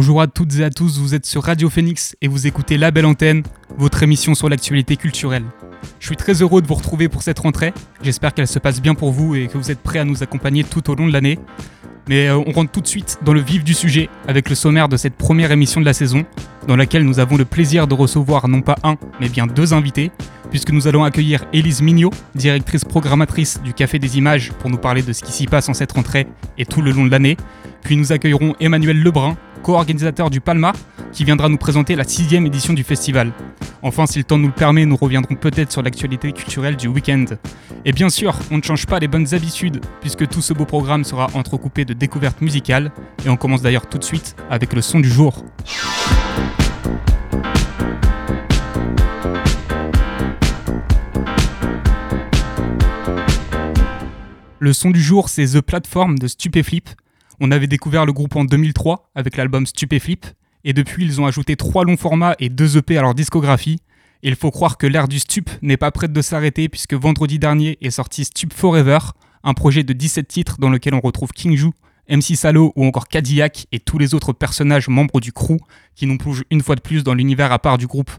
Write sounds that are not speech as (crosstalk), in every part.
Bonjour à toutes et à tous, vous êtes sur Radio Phoenix et vous écoutez La Belle Antenne, votre émission sur l'actualité culturelle. Je suis très heureux de vous retrouver pour cette rentrée, j'espère qu'elle se passe bien pour vous et que vous êtes prêts à nous accompagner tout au long de l'année. Mais euh, on rentre tout de suite dans le vif du sujet avec le sommaire de cette première émission de la saison, dans laquelle nous avons le plaisir de recevoir non pas un, mais bien deux invités, puisque nous allons accueillir Élise Mignot, directrice programmatrice du Café des Images, pour nous parler de ce qui s'y passe en cette rentrée et tout le long de l'année. Puis nous accueillerons Emmanuel Lebrun, co-organisateur du Palma, qui viendra nous présenter la sixième édition du festival. Enfin, si le temps nous le permet, nous reviendrons peut-être sur l'actualité culturelle du week-end. Et bien sûr, on ne change pas les bonnes habitudes, puisque tout ce beau programme sera entrecoupé de découvertes musicales, et on commence d'ailleurs tout de suite avec le son du jour. Le son du jour, c'est The Platform de Stupéflip, on avait découvert le groupe en 2003 avec l'album Stupéflip, et depuis ils ont ajouté trois longs formats et deux EP à leur discographie. Il faut croire que l'ère du stup n'est pas prête de s'arrêter puisque vendredi dernier est sorti Stup Forever, un projet de 17 titres dans lequel on retrouve King Ju, MC Salo ou encore Cadillac et tous les autres personnages membres du crew qui nous plongent une fois de plus dans l'univers à part du groupe.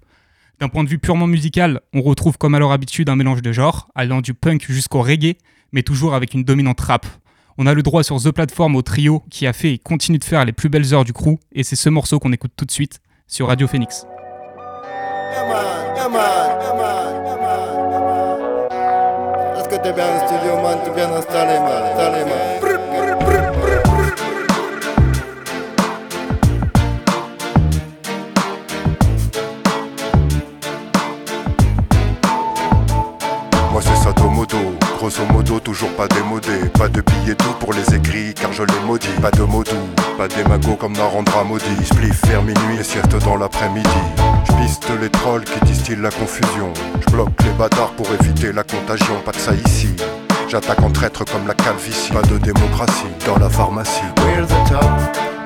D'un point de vue purement musical, on retrouve comme à leur habitude un mélange de genres, allant du punk jusqu'au reggae, mais toujours avec une dominante rap. On a le droit sur The Platform au trio qui a fait et continue de faire les plus belles heures du crew, et c'est ce morceau qu'on écoute tout de suite sur Radio Phoenix. Moi c'est Satomoto, grosso modo toujours pas démodé Pas de billets tout pour les écrits car je les maudis. Pas de mots doux, pas d'émago comme Narendra maudit Spliff vers minuit et sieste dans l'après-midi. Je piste les trolls qui distillent la confusion. Je bloque les bâtards pour éviter la contagion. Pas de ça ici. J'attaque en traître comme la calvitie. Pas de démocratie dans la pharmacie. We're the top,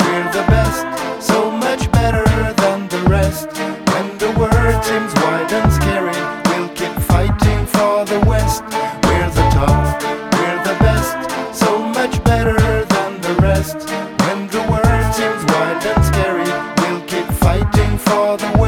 we're the best, so much better than the rest. When the world seems wide and scary, we'll keep fighting for the West. We're the we're the best, so much better than the rest. When the world seems wide and scary, we'll keep fighting for the West.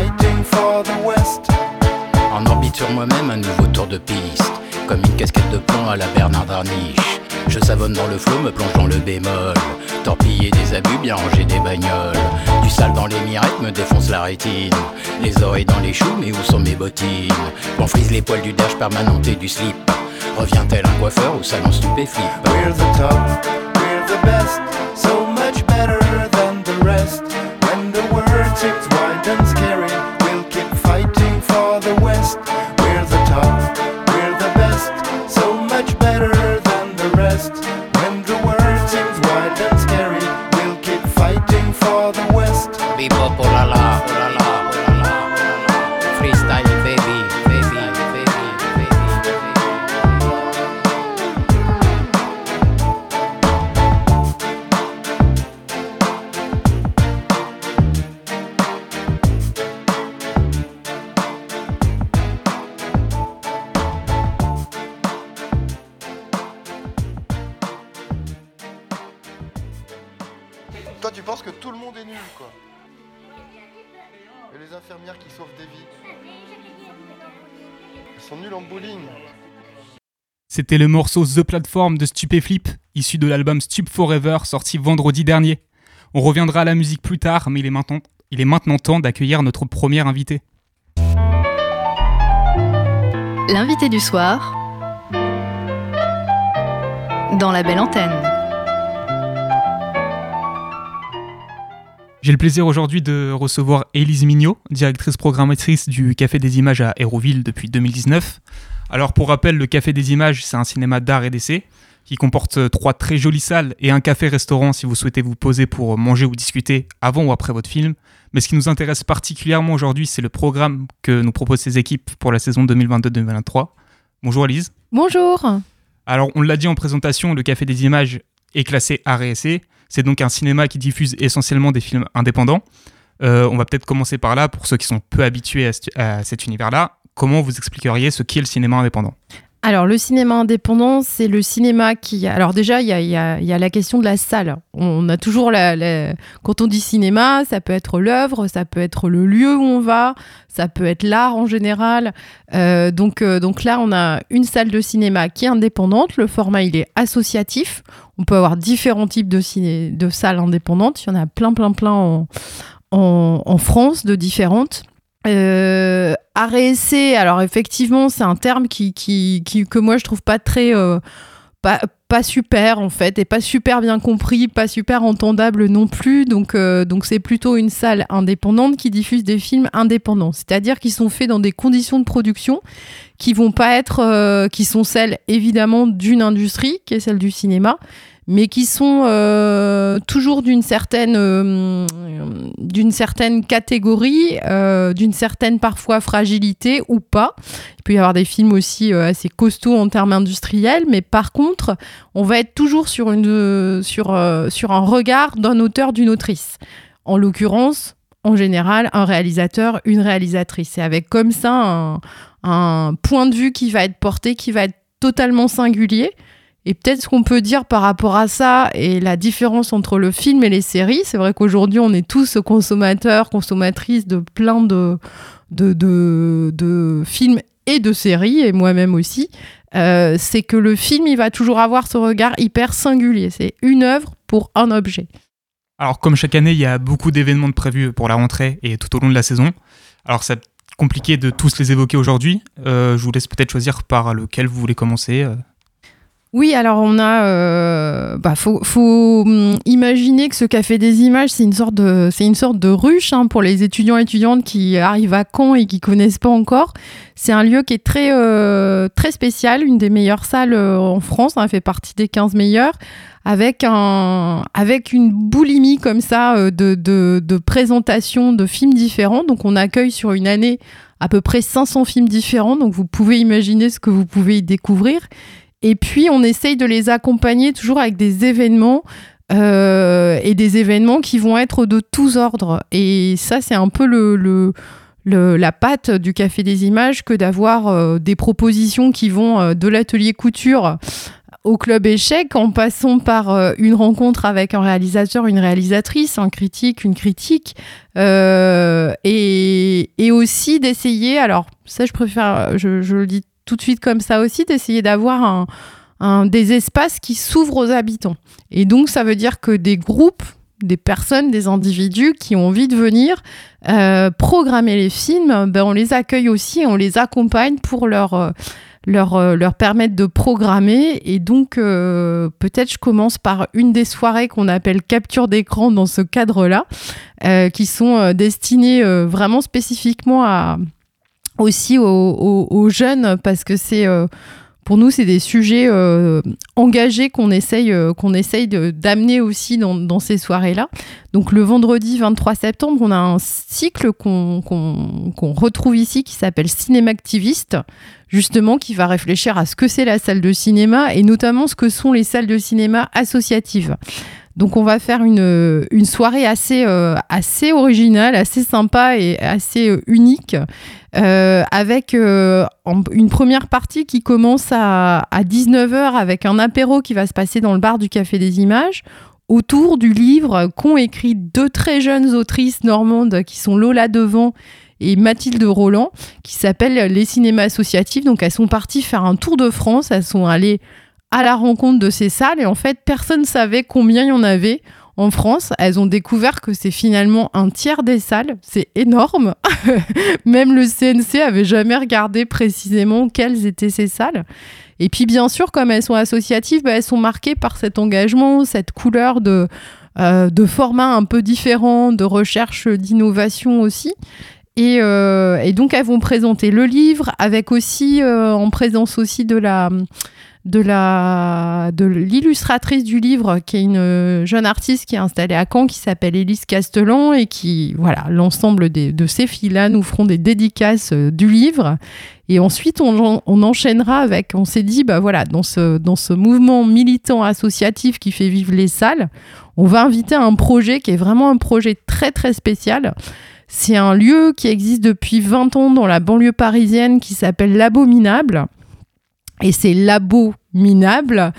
Fighting for the West. En orbite sur moi-même, un nouveau tour de piste. Comme une casquette de plomb à la Bernard Arniche. Je savonne dans le flot, me plonge dans le bémol. Torpiller des abus, bien ranger des bagnoles. Du sale dans les mirettes me défonce la rétine. Les oreilles dans les choux, mais où sont mes bottines? Bon frise les poils du dash permanent et du slip. Revient-elle un coiffeur ou salon stupéflip? We're the top, we're the best, so much better than the rest. When the world wide and for the West. We're the top, we're the best, so much better C'était le morceau The Platform de Stupéflip, issu de l'album Stup Forever, sorti vendredi dernier. On reviendra à la musique plus tard, mais il est maintenant, il est maintenant temps d'accueillir notre premier invité. L'invité du soir dans la belle antenne. J'ai le plaisir aujourd'hui de recevoir Élise Mignot, directrice programmatrice du Café des Images à Hérouville depuis 2019. Alors pour rappel, le Café des Images, c'est un cinéma d'art et d'essai qui comporte trois très jolies salles et un café-restaurant si vous souhaitez vous poser pour manger ou discuter avant ou après votre film. Mais ce qui nous intéresse particulièrement aujourd'hui, c'est le programme que nous proposent ces équipes pour la saison 2022-2023. Bonjour Élise. Bonjour. Alors on l'a dit en présentation, le Café des Images est classé art et essai. C'est donc un cinéma qui diffuse essentiellement des films indépendants. Euh, on va peut-être commencer par là, pour ceux qui sont peu habitués à cet univers-là. Comment vous expliqueriez ce qu'est le cinéma indépendant Alors, le cinéma indépendant, c'est le cinéma qui. Alors, déjà, il y a, y a- y a la question de la salle. On a toujours la. Quand on dit cinéma, ça peut être l'œuvre, ça peut être le lieu où on va, ça peut être l'art en général. Euh, donc, euh, donc là, on a une salle de cinéma qui est indépendante. Le format, il est associatif. On peut avoir différents types de, ciné... de salles indépendantes. Il y en a plein, plein, plein en France, de différentes. Euh, art et essai, alors effectivement, c'est un terme qui, qui, que moi je trouve pas très. euh, pas, pas super en fait, et pas super bien compris, pas super entendable non plus. Donc euh, donc c'est plutôt une salle indépendante qui diffuse des films indépendants, c'est-à-dire qui sont faits dans des conditions de production qui vont pas être. euh, qui sont celles évidemment d'une industrie, qui est celle du cinéma. Mais qui sont euh, toujours d'une certaine, euh, certaine catégorie, euh, d'une certaine parfois fragilité ou pas. Il peut y avoir des films aussi assez costauds en termes industriels, mais par contre, on va être toujours sur, une, sur, sur un regard d'un auteur, d'une autrice. En l'occurrence, en général, un réalisateur, une réalisatrice. Et avec comme ça un, un point de vue qui va être porté, qui va être totalement singulier. Et peut-être ce qu'on peut dire par rapport à ça et la différence entre le film et les séries, c'est vrai qu'aujourd'hui on est tous consommateurs, consommatrices de plein de, films et de séries, et moi-même aussi, euh, c'est que le film, il va toujours avoir ce regard hyper singulier. C'est une œuvre pour un objet. Alors comme chaque année, il y a beaucoup d'événements de prévus pour la rentrée et tout au long de la saison. Alors c'est compliqué de tous les évoquer aujourd'hui. Euh, je vous laisse peut-être choisir par lequel vous voulez commencer. Oui, alors on a, euh, bah, faut, faut hum, imaginer que ce café des images, c'est une sorte de, c'est une sorte de ruche hein, pour les étudiants et étudiantes qui arrivent à Caen et qui connaissent pas encore. C'est un lieu qui est très, euh, très spécial, une des meilleures salles euh, en France, hein, fait partie des 15 meilleures, avec un, avec une boulimie comme ça euh, de, de, de présentation de films différents. Donc on accueille sur une année à peu près 500 films différents, donc vous pouvez imaginer ce que vous pouvez y découvrir. Et puis, on essaye de les accompagner toujours avec des événements euh, et des événements qui vont être de tous ordres. Et ça, c'est un peu le, le- le- la patte du Café des Images que d'avoir euh, des propositions qui vont euh, de l'atelier couture au club échec en passant par euh, une rencontre avec un réalisateur, une réalisatrice, un critique, une critique, euh, et, et aussi d'essayer, alors ça je préfère, je, je le dis tout de suite comme ça aussi, d'essayer d'avoir un, des espaces qui s'ouvrent aux habitants. Et donc ça veut dire que des groupes, des personnes, des individus qui ont envie de venir euh, programmer les films, ben, on les accueille aussi on les accompagne pour leur... euh, leur, euh, leur permettre de programmer. Et donc, peut-être je commence par une des soirées qu'on appelle capture d'écran dans ce cadre-là, qui sont destinées vraiment spécifiquement à, aussi aux, jeunes, parce que c'est... euh, pour nous, c'est des sujets euh, engagés qu'on essaye, euh, qu'on essaye d'amener aussi dans, ces soirées-là. Donc le vendredi 23 septembre, on a un cycle qu'on retrouve ici qui s'appelle Cinémactiviste, justement qui va réfléchir à ce que c'est la salle de cinéma et notamment ce que sont les salles de cinéma associatives. Donc on va faire une, soirée assez, euh, assez originale, assez sympa et assez euh, unique, euh, avec une première partie qui commence à, à 19h avec un apéro qui va se passer dans le bar du Café des Images autour du livre qu'ont écrit deux très jeunes autrices normandes qui sont Lola Devant et Mathilde Roland, qui s'appelle les cinémas associatifs. Donc elles sont parties faire un tour de France, elles sont allées à la rencontre de ces salles et en fait personne ne savait combien il y en avait en France. Elles ont découvert que c'est finalement un tiers des salles. C'est énorme. (laughs) Même le CNC avait jamais regardé précisément quelles étaient ces salles. Et puis bien sûr, comme elles sont associatives, bah, elles sont marquées par cet engagement, cette couleur de, euh, de format un peu différent, de recherche d'innovation aussi. Et, euh, et, donc elles vont présenter le livre avec aussi euh, en présence aussi de la de la de l'illustratrice du livre qui est une jeune artiste qui est installée à Caen qui s'appelle Élise Castellan et qui voilà l'ensemble de ces filles là nous feront des dédicaces euh, du livre. Et ensuite on, on enchaînera avec on s'est dit bah voilà dans ce dans ce mouvement militant associatif qui fait vivre les salles on va inviter un projet qui est vraiment un projet très très spécial. C'est un lieu qui existe depuis 20 ans dans la banlieue parisienne qui s'appelle l'Abominable et c'est labo minable,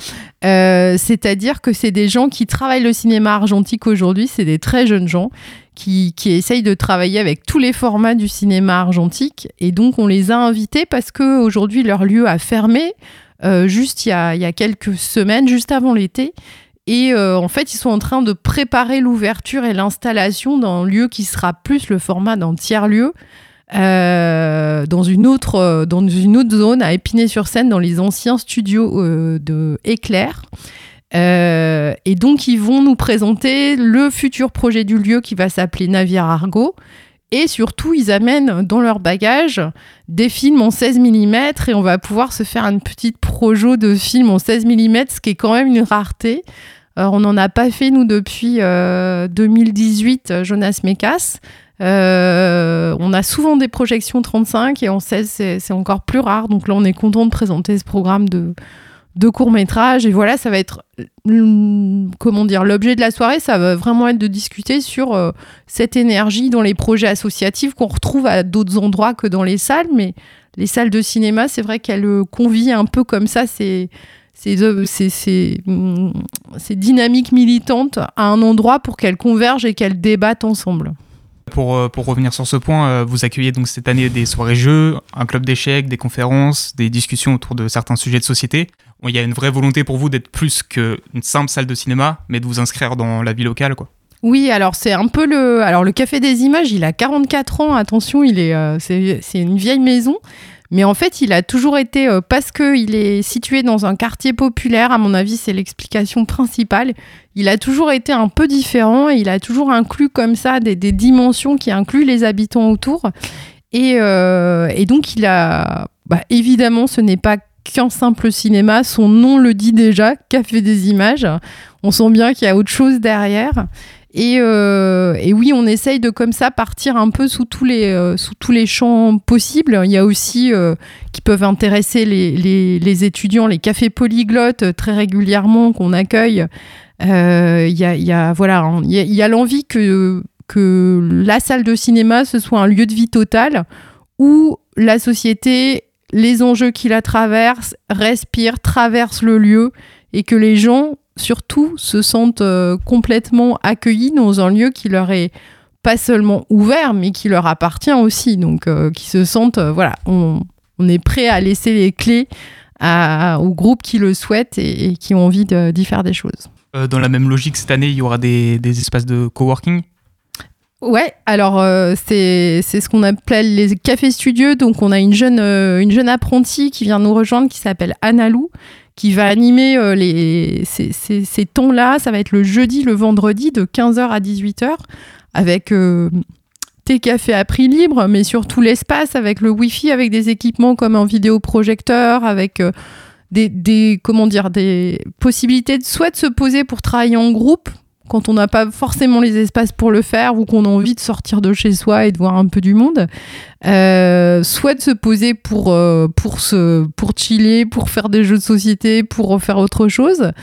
euh, c'est-à-dire que c'est des gens qui travaillent le cinéma argentique aujourd'hui, c'est des très jeunes gens qui, qui, essayent de travailler avec tous les formats du cinéma argentique. Et donc on les a invités parce qu'aujourd'hui leur lieu a fermé, euh, juste il y, a, y, a, quelques semaines, juste avant l'été. Et euh, en fait, ils sont en train de préparer l'ouverture et l'installation d'un lieu qui sera plus le format d'un tiers-lieu. Euh, dans, une autre, euh, dans une autre zone, à Épinay-sur-Seine, dans les anciens studios euh, de Éclair. Euh, et donc, ils vont nous présenter le futur projet du lieu qui va s'appeler Navire Argo. Et surtout, ils amènent dans leur bagage des films en 16 mm et on va pouvoir se faire une petite projo de films en 16 mm, ce qui est quand même une rareté. Alors, on n'en a pas fait, nous, depuis 2018, Jonas Mekas. Euh, on a souvent des projections 35 et en 16, c'est encore plus rare. Donc là, on est content de présenter ce programme de, de court métrage. Et voilà, ça va être, mm, comment dire, l'objet de la soirée, ça va vraiment être de discuter sur euh, cette énergie dans les projets associatifs qu'on retrouve à d'autres endroits que dans les salles. Mais les salles de cinéma, c'est vrai qu'elles euh, convient un peu comme ça. Mm, ces dynamiques militantes à un endroit pour qu'elles convergent et qu'elles débattent ensemble. Pour, euh, pour, revenir sur ce point, euh, vous accueillez donc cette année des soirées jeux, un club d'échecs, des conférences, des discussions autour de certains sujets de société. Il y a une vraie volonté pour vous d'être plus qu'une simple salle de cinéma, mais de vous inscrire dans la vie locale, quoi. Oui, alors c'est un peu le. Alors le Café des Images, il a 44 ans. Attention, il est, euh, c'est une vieille maison. Mais en fait, il a toujours été, euh, parce qu'il est situé dans un quartier populaire, à mon avis, c'est l'explication principale, il a toujours été un peu différent et il a toujours inclus comme ça des, dimensions qui incluent les habitants autour. Et, euh, donc, il a. Bah, évidemment, ce n'est pas qu'un simple cinéma, son nom le dit déjà, Café des images. On sent bien qu'il y a autre chose derrière. Et, euh, et, oui, on essaye de comme ça partir un peu sous tous les, euh, sous tous les champs possibles. Il y a aussi euh, qui peuvent intéresser les, les, les, étudiants, les cafés polyglottes euh, très régulièrement qu'on accueille. Euh, il y a, y a, voilà, il y a, a l'envie que, que la salle de cinéma ce soit un lieu de vie total où la société, les enjeux qui la traversent, respirent, traversent le lieu et que les gens surtout se sentent euh, complètement accueillis dans un lieu qui leur est pas seulement ouvert, mais qui leur appartient aussi. Donc, euh, qui se sentent, euh, voilà, on, on, est prêt à laisser les clés à, aux groupes qui le souhaitent et, et qui ont envie d'y faire des choses. Dans la même logique, cette année, il y aura des, des espaces de coworking? Ouais, alors euh, c'est ce qu'on appelle les cafés studieux. Donc on a une jeune, euh, une jeune apprentie qui vient nous rejoindre qui s'appelle Analou, qui va animer euh, les, ces, ces, ces temps-là. Ça va être le jeudi, le vendredi de 15h à 18h avec euh, tes cafés à prix libre, mais surtout l'espace avec le Wi-Fi, avec des équipements comme un vidéoprojecteur, avec euh, des, des, comment dire, des possibilités de soit de se poser pour travailler en groupe quand on n'a pas forcément les espaces pour le faire ou qu'on a envie de sortir de chez soi et de voir un peu du monde, euh, soit de se poser pour, euh, pour, se, pour chiller, pour faire des jeux de société, pour faire autre chose.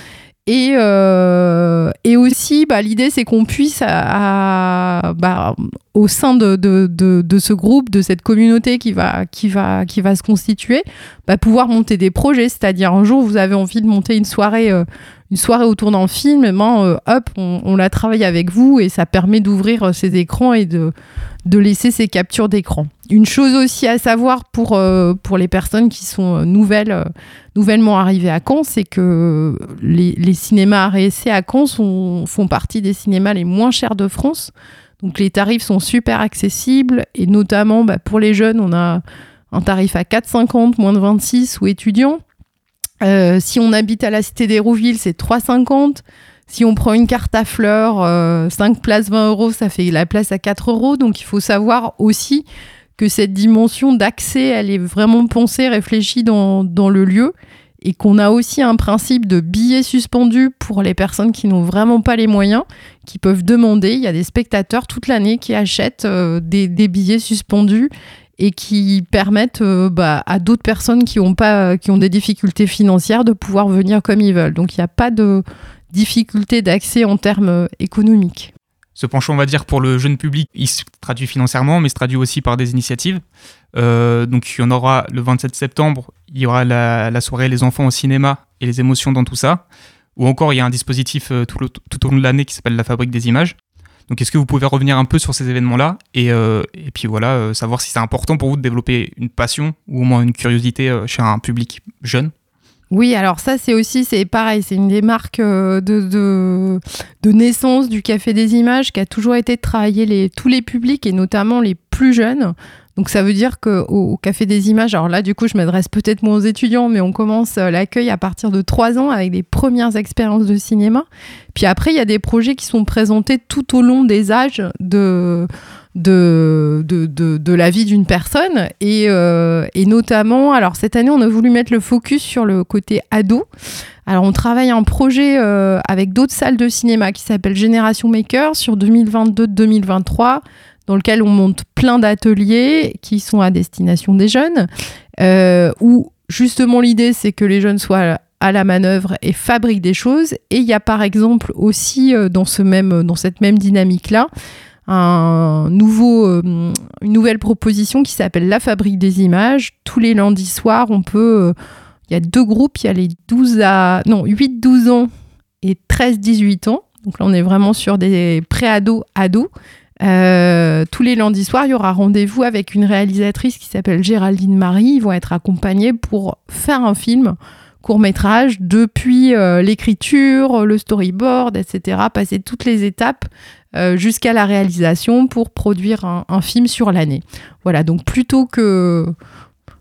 Et, euh, et aussi, bah, l'idée, c'est qu'on puisse, à, bah, au sein de, de, de, de, ce groupe, de cette communauté qui va, qui va, qui va se constituer, bah, pouvoir monter des projets. C'est-à-dire, un jour, vous avez envie de monter une soirée, euh, une soirée autour d'un film, eh ben, euh, hop, on, on la travaille avec vous et ça permet d'ouvrir euh, ces écrans et de, de laisser ces captures d'écran. Une chose aussi à savoir pour, euh, pour les personnes qui sont euh, nouvelles, euh, nouvellement arrivées à Caen, c'est que les, les cinémas RSC à Caen sont- font partie des cinémas les moins chers de France. Donc les tarifs sont super accessibles et notamment bah, pour les jeunes, on a un tarif à 4,50, moins de 26 ou étudiants. Euh, si on habite à la cité d'Hérouville, c'est 3,50. Si on prend une carte à fleurs, euh, 5 places 20 euros, ça fait la place à 4 euros. Donc il faut savoir aussi que cette dimension d'accès, elle est vraiment pensée, réfléchie dans, dans le lieu. Et qu'on a aussi un principe de billets suspendus pour les personnes qui n'ont vraiment pas les moyens, qui peuvent demander. Il y a des spectateurs toute l'année qui achètent euh, des, des billets suspendus et qui permettent euh, bah, à d'autres personnes qui ont, pas, qui ont des difficultés financières de pouvoir venir comme ils veulent. Donc il n'y a pas de difficulté d'accès en termes euh, économiques. Ce penchant, on va dire, pour le jeune public, il se traduit financièrement, mais se traduit aussi par des initiatives. Euh, donc, il y en aura le 27 septembre, il y aura la, soirée Les enfants au cinéma et les émotions dans tout ça. Ou encore, il y a un dispositif euh, tout au long de l'année qui s'appelle la Fabrique des images. Donc, est-ce que vous pouvez revenir un peu sur ces événements-là et, euh, et puis voilà, euh, savoir si c'est important pour vous de développer une passion ou au moins une curiosité euh, chez un public jeune? Oui, alors ça, c'est aussi, c'est pareil, c'est une des marques de, de, naissance du Café des Images qui a toujours été de travailler tous les publics et notamment les plus jeunes. Donc ça veut dire qu'au au Café des Images, alors là, du coup, je m'adresse peut-être moins aux étudiants, mais on commence euh, l'accueil à partir de 3 ans avec des premières expériences de cinéma. Puis après, il y a des projets qui sont présentés tout au long des âges de, de, de, de, la vie d'une personne. Et, euh, et notamment, alors cette année, on a voulu mettre le focus sur le côté ado. Alors on travaille un projet euh, avec d'autres salles de cinéma qui s'appelle Génération Maker sur 2022-2023 dans lequel on monte plein d'ateliers qui sont à destination des jeunes, euh, où justement l'idée c'est que les jeunes soient à la manœuvre et fabriquent des choses. Et il y a par exemple aussi euh, dans, ce même, dans cette même dynamique-là un nouveau, euh, une nouvelle proposition qui s'appelle La Fabrique des images. Tous les lundis soirs, on peut... euh, il y a deux groupes, il y a les 12 à... Non, 8-12 ans et 13-18 ans. Donc là, on est vraiment sur des pré-ados, ados. Euh, tous les lundis soirs, il y aura rendez-vous avec une réalisatrice qui s'appelle Géraldine Marie. Ils vont être accompagnés pour faire un film court métrage depuis euh, l'écriture, le storyboard, etc. Passer toutes les étapes euh, jusqu'à la réalisation pour produire un, film sur l'année. Voilà, donc plutôt que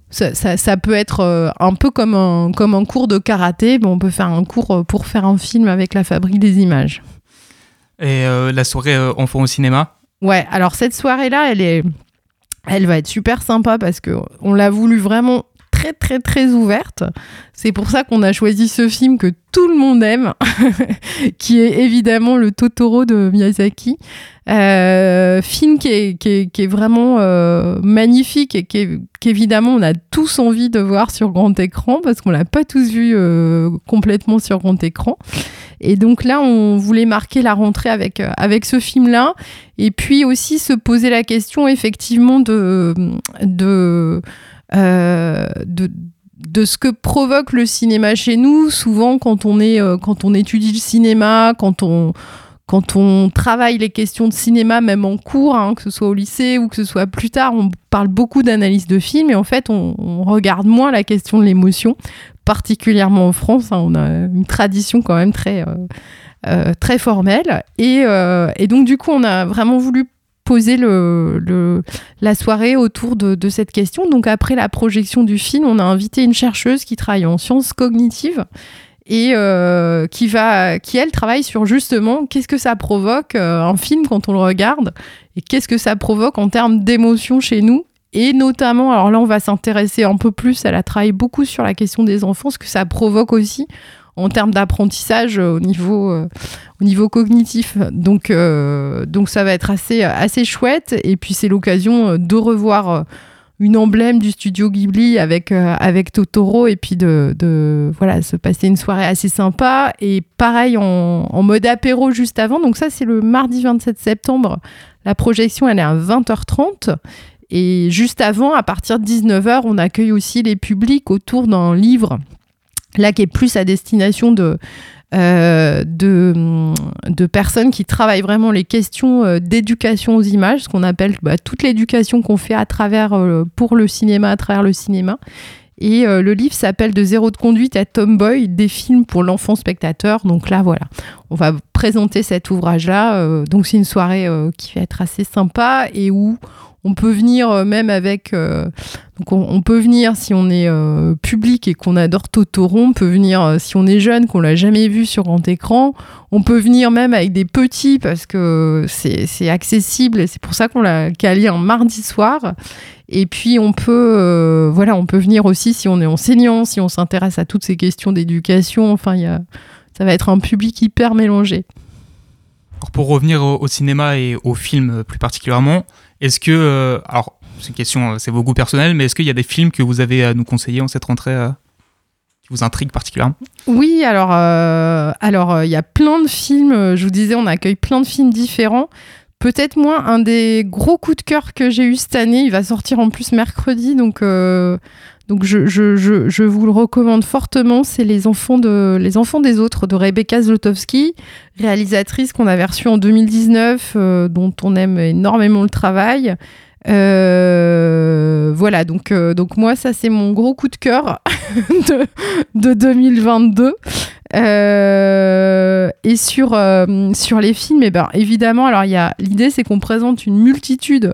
ça, ça- peut être un peu comme un, comme un cours de karaté, on peut faire un cours pour faire un film avec la fabrique des images. Et la soirée enfants au cinéma? Ouais, alors cette soirée-là, elle est, elle va être super sympa parce que on l'a voulu vraiment très très très ouverte. C'est pour ça qu'on a choisi ce film que tout le monde aime, (laughs) qui est évidemment le Totoro de Miyazaki. Euh, film qui est, qui est, vraiment euh, magnifique et qu'évidemment on a tous envie de voir sur grand écran parce qu'on l'a pas tous vu euh, complètement sur grand écran. Et donc là, on voulait marquer la rentrée avec, euh, avec ce film-là. Et puis aussi se poser la question effectivement de, de, euh, de, ce que provoque le cinéma chez nous. Souvent, quand on, est, euh, quand on étudie le cinéma, quand on, quand on travaille les questions de cinéma, même en cours, hein, que ce soit au lycée ou que ce soit plus tard, on parle beaucoup d'analyse de films et en fait, on regarde moins la question de l'émotion, particulièrement en France. hein, on a une tradition quand même très, euh, euh, très formelle. Et, euh, et donc, du coup, on a vraiment voulu poser la soirée autour de, cette question. Donc, après la projection du film, on a invité une chercheuse qui travaille en sciences cognitives et qui va qui elle travaille sur justement qu'est-ce que ça provoque un film quand on le regarde et qu'est-ce que ça provoque en termes d'émotion chez nous et notamment alors là on va s'intéresser un peu plus elle a travaillé beaucoup sur la question des enfants ce que ça provoque aussi en termes d'apprentissage euh, au niveau euh, au niveau cognitif donc euh, donc ça va être assez assez chouette et puis c'est l'occasion de revoir une emblème du studio Ghibli avec, avec Totoro et puis de, de voilà, se passer une soirée assez sympa. Et pareil en, en mode apéro juste avant. Donc ça, c'est le mardi 27 septembre. La projection, elle est à 20h30. Et juste avant, à partir de 19h, on accueille aussi les publics autour d'un livre, là qui est plus à destination de, euh, de, personnes qui travaillent vraiment les questions euh, d'éducation aux images, ce qu'on appelle bah, toute l'éducation qu'on fait à travers, euh, pour le cinéma, à travers le cinéma. Et le livre s'appelle De zéro de conduite à Tomboy, des films pour l'enfant spectateur. Donc là, voilà, on va présenter cet ouvrage-là. Donc c'est une soirée qui va être assez sympa et où on peut venir euh, même avec. euh, donc on, peut venir si on est euh, public et qu'on adore Totoro. On peut venir si on est jeune, qu'on l'a jamais vu sur grand écran. On peut venir même avec des petits parce que c'est accessible. et C'est pour ça qu'on l'a calé un mardi soir. Et puis on peut, voilà, on peut venir aussi si on est enseignant, si on s'intéresse à toutes ces questions d'éducation. Enfin, ça va être un public hyper mélangé. Pour revenir au, au cinéma et au film plus particulièrement, est-ce que, euh, alors c'est une question, euh, c'est vos goûts personnels, mais est-ce qu'il y a des films que vous avez à nous conseiller en cette rentrée euh, qui vous intriguent particulièrement? Oui, alors, il y a plein de films. Je vous disais, on accueille plein de films différents. Peut-être moi, un des gros coups de cœur que j'ai eu cette année, il va sortir en plus mercredi, donc, euh, donc je, je, je, je vous le recommande fortement. C'est les enfants les enfants des autres de Rebecca Zlotowski, réalisatrice qu'on avait reçue en 2019, euh, dont on aime énormément le travail. Euh, voilà, donc, donc moi, ça c'est mon gros coup de cœur (laughs) de, de 2022. Euh, et sur, euh, sur les films, eh ben, évidemment, alors l'idée, c'est qu'on présente une multitude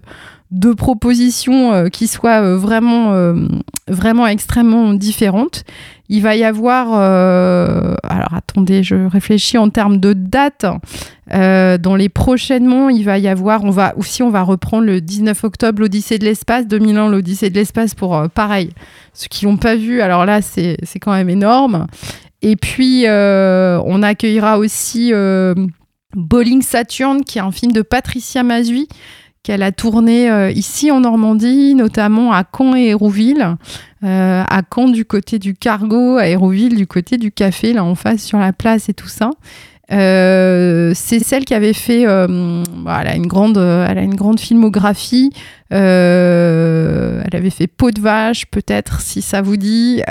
de propositions euh, qui soient vraiment, vraiment extrêmement différentes. Il va y avoir, alors attendez, je réfléchis en termes de date. Dans les prochainement, il va y avoir, on va aussi, on va reprendre le 19 octobre l'Odyssée de l'espace, 2001 l'Odyssée de l'espace pour pareil. Ceux qui l'ont pas vu, alors là, c'est quand même énorme. Et puis, euh, on accueillera aussi euh, Bowling Saturn, qui est un film de Patricia Mazui, qu'elle a tourné euh, ici en Normandie, notamment à Caen et Hérouville. À Caen du côté du cargo, à Hérouville du côté du café, là en face sur la place et tout ça. Euh, c'est celle qui avait fait, euh, voilà, une grande, euh, elle a une grande filmographie. Elle avait fait Peau de vache, peut-être, si ça vous dit.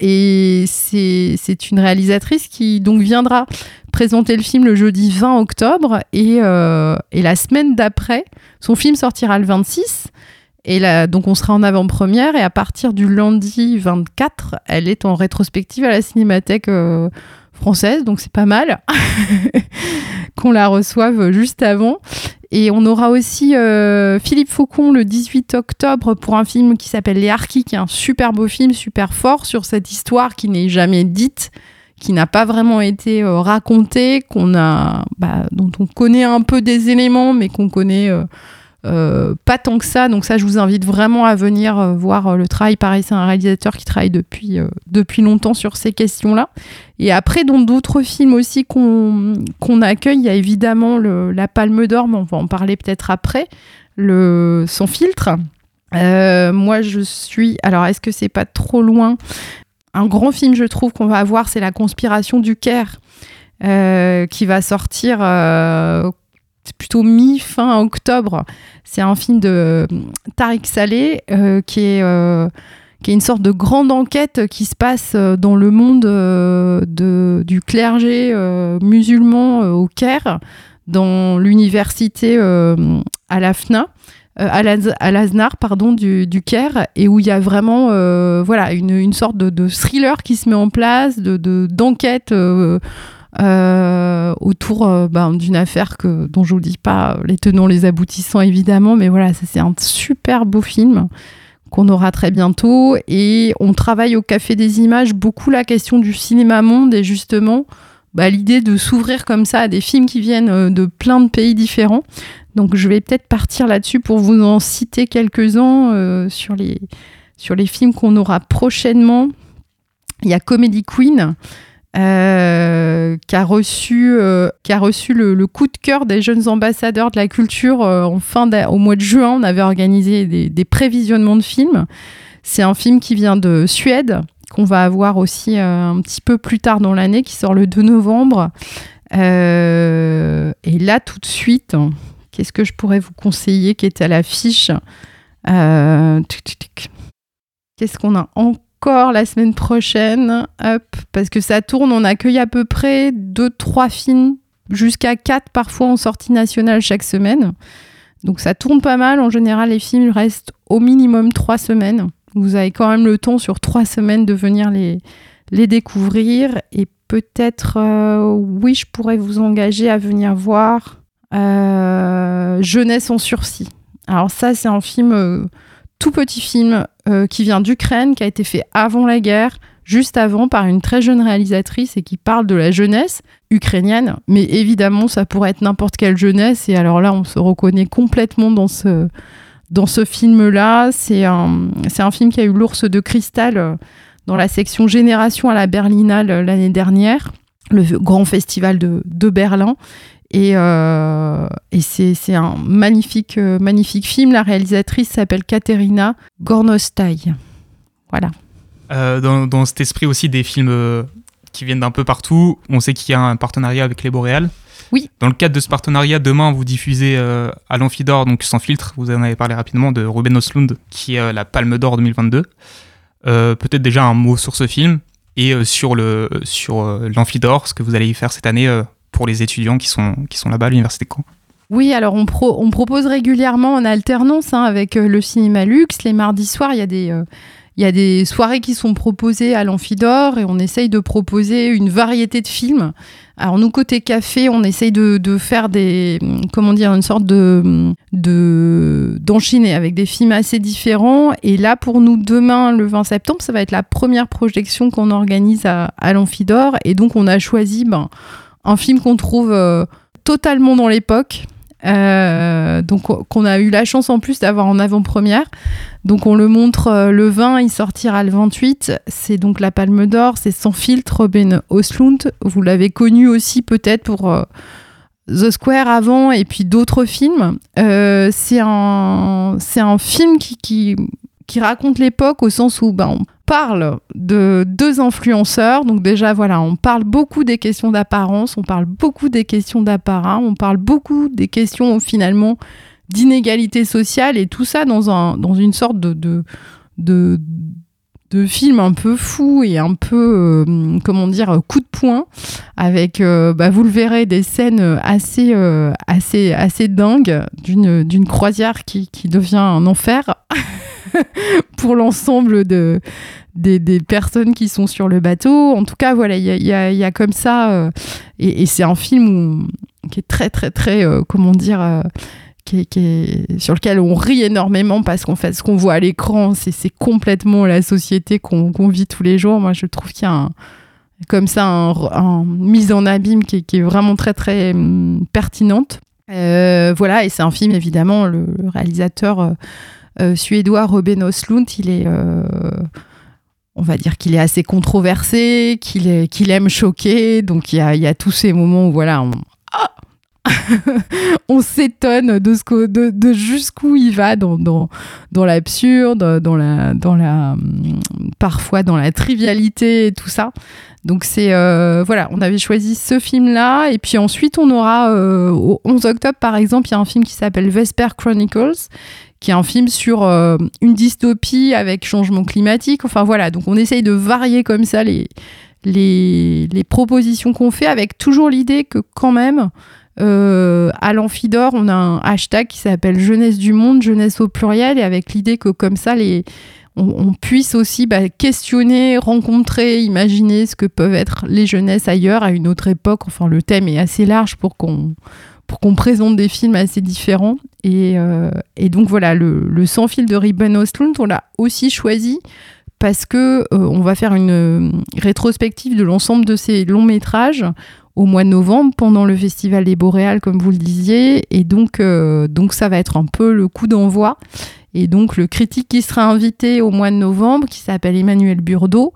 Et c'est une réalisatrice qui donc viendra présenter le film le jeudi 20 octobre et, et la semaine d'après, son film sortira le 26. Et donc on sera en avant-première et à partir du lundi 24, elle est en rétrospective à la Cinémathèque française, donc c'est pas mal (laughs) qu'on la reçoive juste avant. Et on aura aussi euh, Philippe Faucon le 18 octobre pour un film qui s'appelle Les Harkis, qui est un super beau film, super fort sur cette histoire qui n'est jamais dite, qui n'a pas vraiment été euh, racontée, qu'on a, bah, dont on connaît un peu des éléments, mais qu'on connaît euh, euh, pas tant que ça. Donc ça, je vous invite vraiment à venir euh, voir euh, le travail. Pareil, c'est un réalisateur qui travaille depuis, depuis longtemps sur ces questions-là. Et après, dans d'autres films aussi qu'on qu'on accueille, il y a évidemment le- la Palme d'Or, mais on va en parler peut-être après, le Sans filtre. Moi, je suis... Alors, est-ce que c'est pas trop loin? Un grand film, je trouve, qu'on va avoir, c'est La Conspiration du Caire, qui va sortir plutôt mi-fin octobre. C'est un film de euh, Tariq Saleh euh, qui est... euh, qui est une sorte de grande enquête qui se passe dans le monde de, du clergé musulman au Caire, dans l'université à l'Aznar, pardon, du, Caire, et où il y a vraiment voilà, une, une sorte de, thriller qui se met en place, de, de- d'enquête euh, autour euh, ben, d'une affaire que, dont je vous dis pas les tenants, les aboutissants évidemment, mais voilà, c'est un super beau film qu'on aura très bientôt. Et on travaille au Café des Images beaucoup la question du cinéma monde et justement bah, l'idée de s'ouvrir comme ça à des films qui viennent euh, de plein de pays différents. Donc je vais peut-être partir là-dessus pour vous en citer quelques-uns sur, les, sur les films qu'on aura prochainement. Il y a Comedy Queen. Euh, qui a reçu, euh, qui a reçu le, coup de cœur des jeunes ambassadeurs de la culture euh, en fin au mois de juin. On avait organisé des, prévisionnements de films. C'est un film qui vient de Suède, qu'on va avoir aussi un petit peu plus tard dans l'année, qui sort le 2 novembre. Et là, tout de suite, qu'est-ce que je pourrais vous conseiller qui est à l'affiche? Qu'est-ce qu'on a encore la semaine prochaine, parce que ça tourne, on accueille à peu près 2-3 films, jusqu'à 4 parfois en sortie nationale chaque semaine. Donc ça tourne pas mal, en général les films restent au minimum 3 semaines. Vous avez quand même le temps sur 3 semaines de venir les, les découvrir et peut-être, euh, oui, je pourrais vous engager à venir voir euh, Jeunesse en sursis. Alors ça, c'est un film, euh, tout petit film, euh, qui vient d'Ukraine, qui a été fait avant la guerre, juste avant, par une très jeune réalisatrice et qui parle de la jeunesse ukrainienne. Mais évidemment, ça pourrait être n'importe quelle jeunesse. Et alors là, on se reconnaît complètement dans ce, film-là. C'est un, film qui a eu l'ours de cristal euh, dans la section Génération à la Berlinale euh, l'année dernière, le grand festival de Berlin. Et, euh, et c'est, un magnifique, euh, magnifique film. La réalisatrice s'appelle Katerina Gornostai. Voilà. Euh, dans, dans cet esprit aussi des films qui viennent d'un peu partout, on sait qu'il y a un partenariat avec les Boréales. Oui. Dans le cadre de ce partenariat, demain, vous diffusez euh, à l'Amphidor, donc sans filtre, vous en avez parlé rapidement, de Ruben Östlund, qui est la Palme d'Or 2022. Euh, Peut-être déjà un mot sur ce film et sur l'Amphidor, ce que vous allez y faire cette année pour les étudiants qui sont, qui sont là-bas à l'Université de Caen. Oui, alors on, pro- on propose régulièrement en alternance hein, avec euh, le cinéma luxe. Les mardis soirs, il y a des. euh, y a des soirées qui sont proposées à l'Amphidor et on essaye de proposer une variété de films. Alors nous, côté café, on essaye de, de faire des, comment dire, une sorte de d'enchaîner avec des films assez différents. Et là, pour nous, demain, le 20 septembre, ça va être la première projection qu'on organise à, à l'Amphidor. Et donc, on a choisi ben, un film qu'on trouve euh, totalement dans l'époque. Euh, donc qu'on a eu la chance en plus d'avoir en avant-première. Donc on le montre euh, le 20, il sortira le 28. C'est donc la Palme d'Or, c'est sans filtre, Ben Oslund. Vous l'avez connu aussi peut-être pour The Square avant et puis d'autres films. C'est un, un film qui, qui, qui raconte l'époque au sens où ben, on parle de deux influenceurs. Donc déjà, voilà, on parle beaucoup des questions d'apparence, on parle beaucoup des questions d'apparat, on parle beaucoup des questions finalement d'inégalité sociale et tout ça dans, un, dans une sorte de, de film un peu fou et un peu, euh, comment dire, coup de poing, avec, euh, bah, vous le verrez, des scènes assez, euh, assez, assez dingues d'une d'une croisière qui, qui devient un enfer (laughs) pour l'ensemble de, des, des personnes qui sont sur le bateau. En tout cas, voilà, il y a, y a- y a comme ça, euh, et, et c'est un film où- qui est très, très, très, euh, comment dire, sur lequel on rit énormément parce qu'en fait, ce qu'on voit à l'écran, c'est complètement la société qu'on vit tous les jours. Moi, je trouve qu'il y a comme ça un, un mise en abîme qui est, vraiment très, très hum, pertinente. Euh, voilà, et c'est un film, évidemment, le, réalisateur euh, euh, suédois Ruben Östlund, il est... on va dire qu'il est assez controversé, qu'il aime choquer, donc il y a, il y a tous ces moments où voilà, on, (laughs) on s'étonne de, de, jusqu'où il va dans, l'absurde, dans la, hum, parfois dans la trivialité et tout ça. Donc c'est euh, voilà, on avait choisi ce film-là et puis ensuite on aura euh, au 11 octobre par exemple, il y a un film qui s'appelle Vesper Chronicles qui est un film sur euh, une dystopie avec changement climatique. Enfin voilà, donc on essaye de varier comme ça les propositions qu'on fait avec toujours l'idée que quand même euh, à l'Amphidor, on a un hashtag qui s'appelle Jeunesse du monde, jeunesse au pluriel, et avec l'idée que comme ça, on, puisse aussi bah, questionner, rencontrer, imaginer ce que peuvent être les jeunesses ailleurs à une autre époque. Enfin, le thème est assez large pour qu'on présente des films assez différents. Et, euh, donc voilà, le, sans fil de Ribbon Ostlund, on l'a aussi choisi parce que euh, on va faire une euh, rétrospective de l'ensemble de ces longs métrages au mois de novembre pendant le festival des Boréales comme vous le disiez. Et donc euh, donc ça va être un peu le coup d'envoi. Et donc le critique qui sera invité au mois de novembre qui s'appelle Emmanuel Burdeau